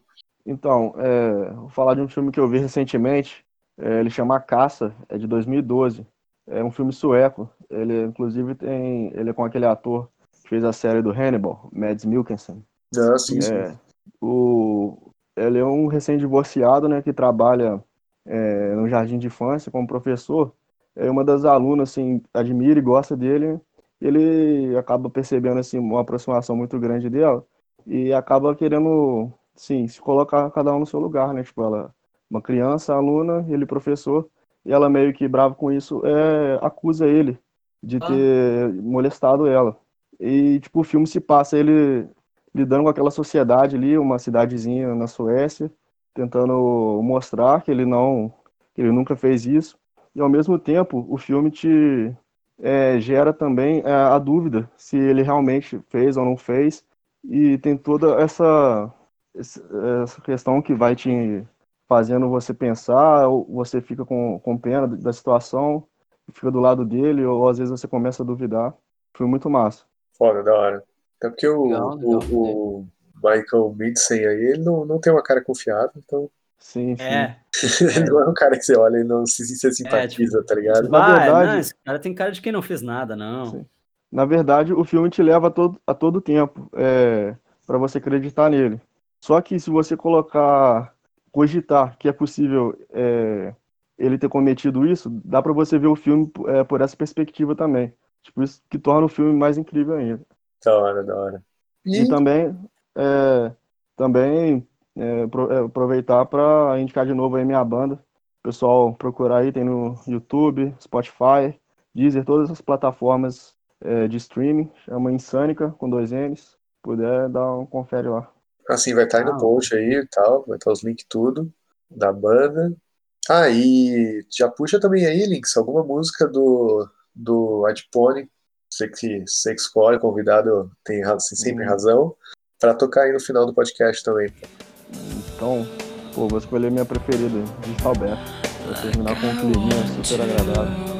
Então, é, vou falar de um filme que eu vi recentemente. É, ele chama A Caça, é de 2012. É um filme sueco. Ele, inclusive, tem, ele é com aquele ator que fez a série do Hannibal, Mads Mikkelsen. Não, sim, sim. É, o, ele é um recém-divorciado, né, que trabalha é, no jardim de infância como professor. É uma das alunas, assim, admira e gosta dele. Ele acaba percebendo, assim, uma aproximação muito grande dela e acaba querendo, sim, se colocar cada um no seu lugar, né? Tipo, ela, uma criança, aluna, ele professor, e ela meio que brava com isso, é, acusa ele de Ah. ter molestado ela. E, tipo, o filme se passa ele lidando com aquela sociedade ali, uma cidadezinha na Suécia, tentando mostrar que ele não, que ele nunca fez isso. E ao mesmo tempo, o filme te é, gera também é, a dúvida se ele realmente fez ou não fez. E tem toda essa, essa questão que vai te fazendo você pensar, ou você fica com, com pena da situação, fica do lado dele, ou às vezes você começa a duvidar. Foi muito massa. Foda, da hora. Até porque o, Legal, legal. o, o Michael Midsen aí, ele não, não tem uma cara confiável, então Sim, sim. É. ele não é um cara que você olha e não se, se simpatiza, tá ligado? Na Vai, verdade- não, esse cara tem cara de quem não fez nada, não. Sim. Na verdade, o filme te leva a todo, a todo tempo é, para você acreditar nele. Só que se você colocar, cogitar que é possível é, ele ter cometido isso, dá para você ver o filme é, por essa perspectiva também. Tipo, isso que torna o filme mais incrível ainda. Da hora, da hora. E também, é, também é, é, aproveitar para indicar de novo aí minha banda. O pessoal procurar aí, tem no YouTube, Spotify, Deezer, todas as plataformas é, de streaming. Chama Insânica, com dois N's. Puder, dá um confere lá. Assim, vai estar aí Ah, no post aí e tal, vai estar os links tudo da banda. Ah, e já puxa também aí, Links, alguma música do, do Adpone, você que, você que escolhe, convidado tem, tem sempre Hum. razão, pra tocar aí no final do podcast também. Então, pô, vou escolher minha preferida, de Alberto. Pra terminar com um clima super agradável.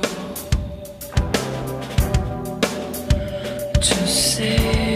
To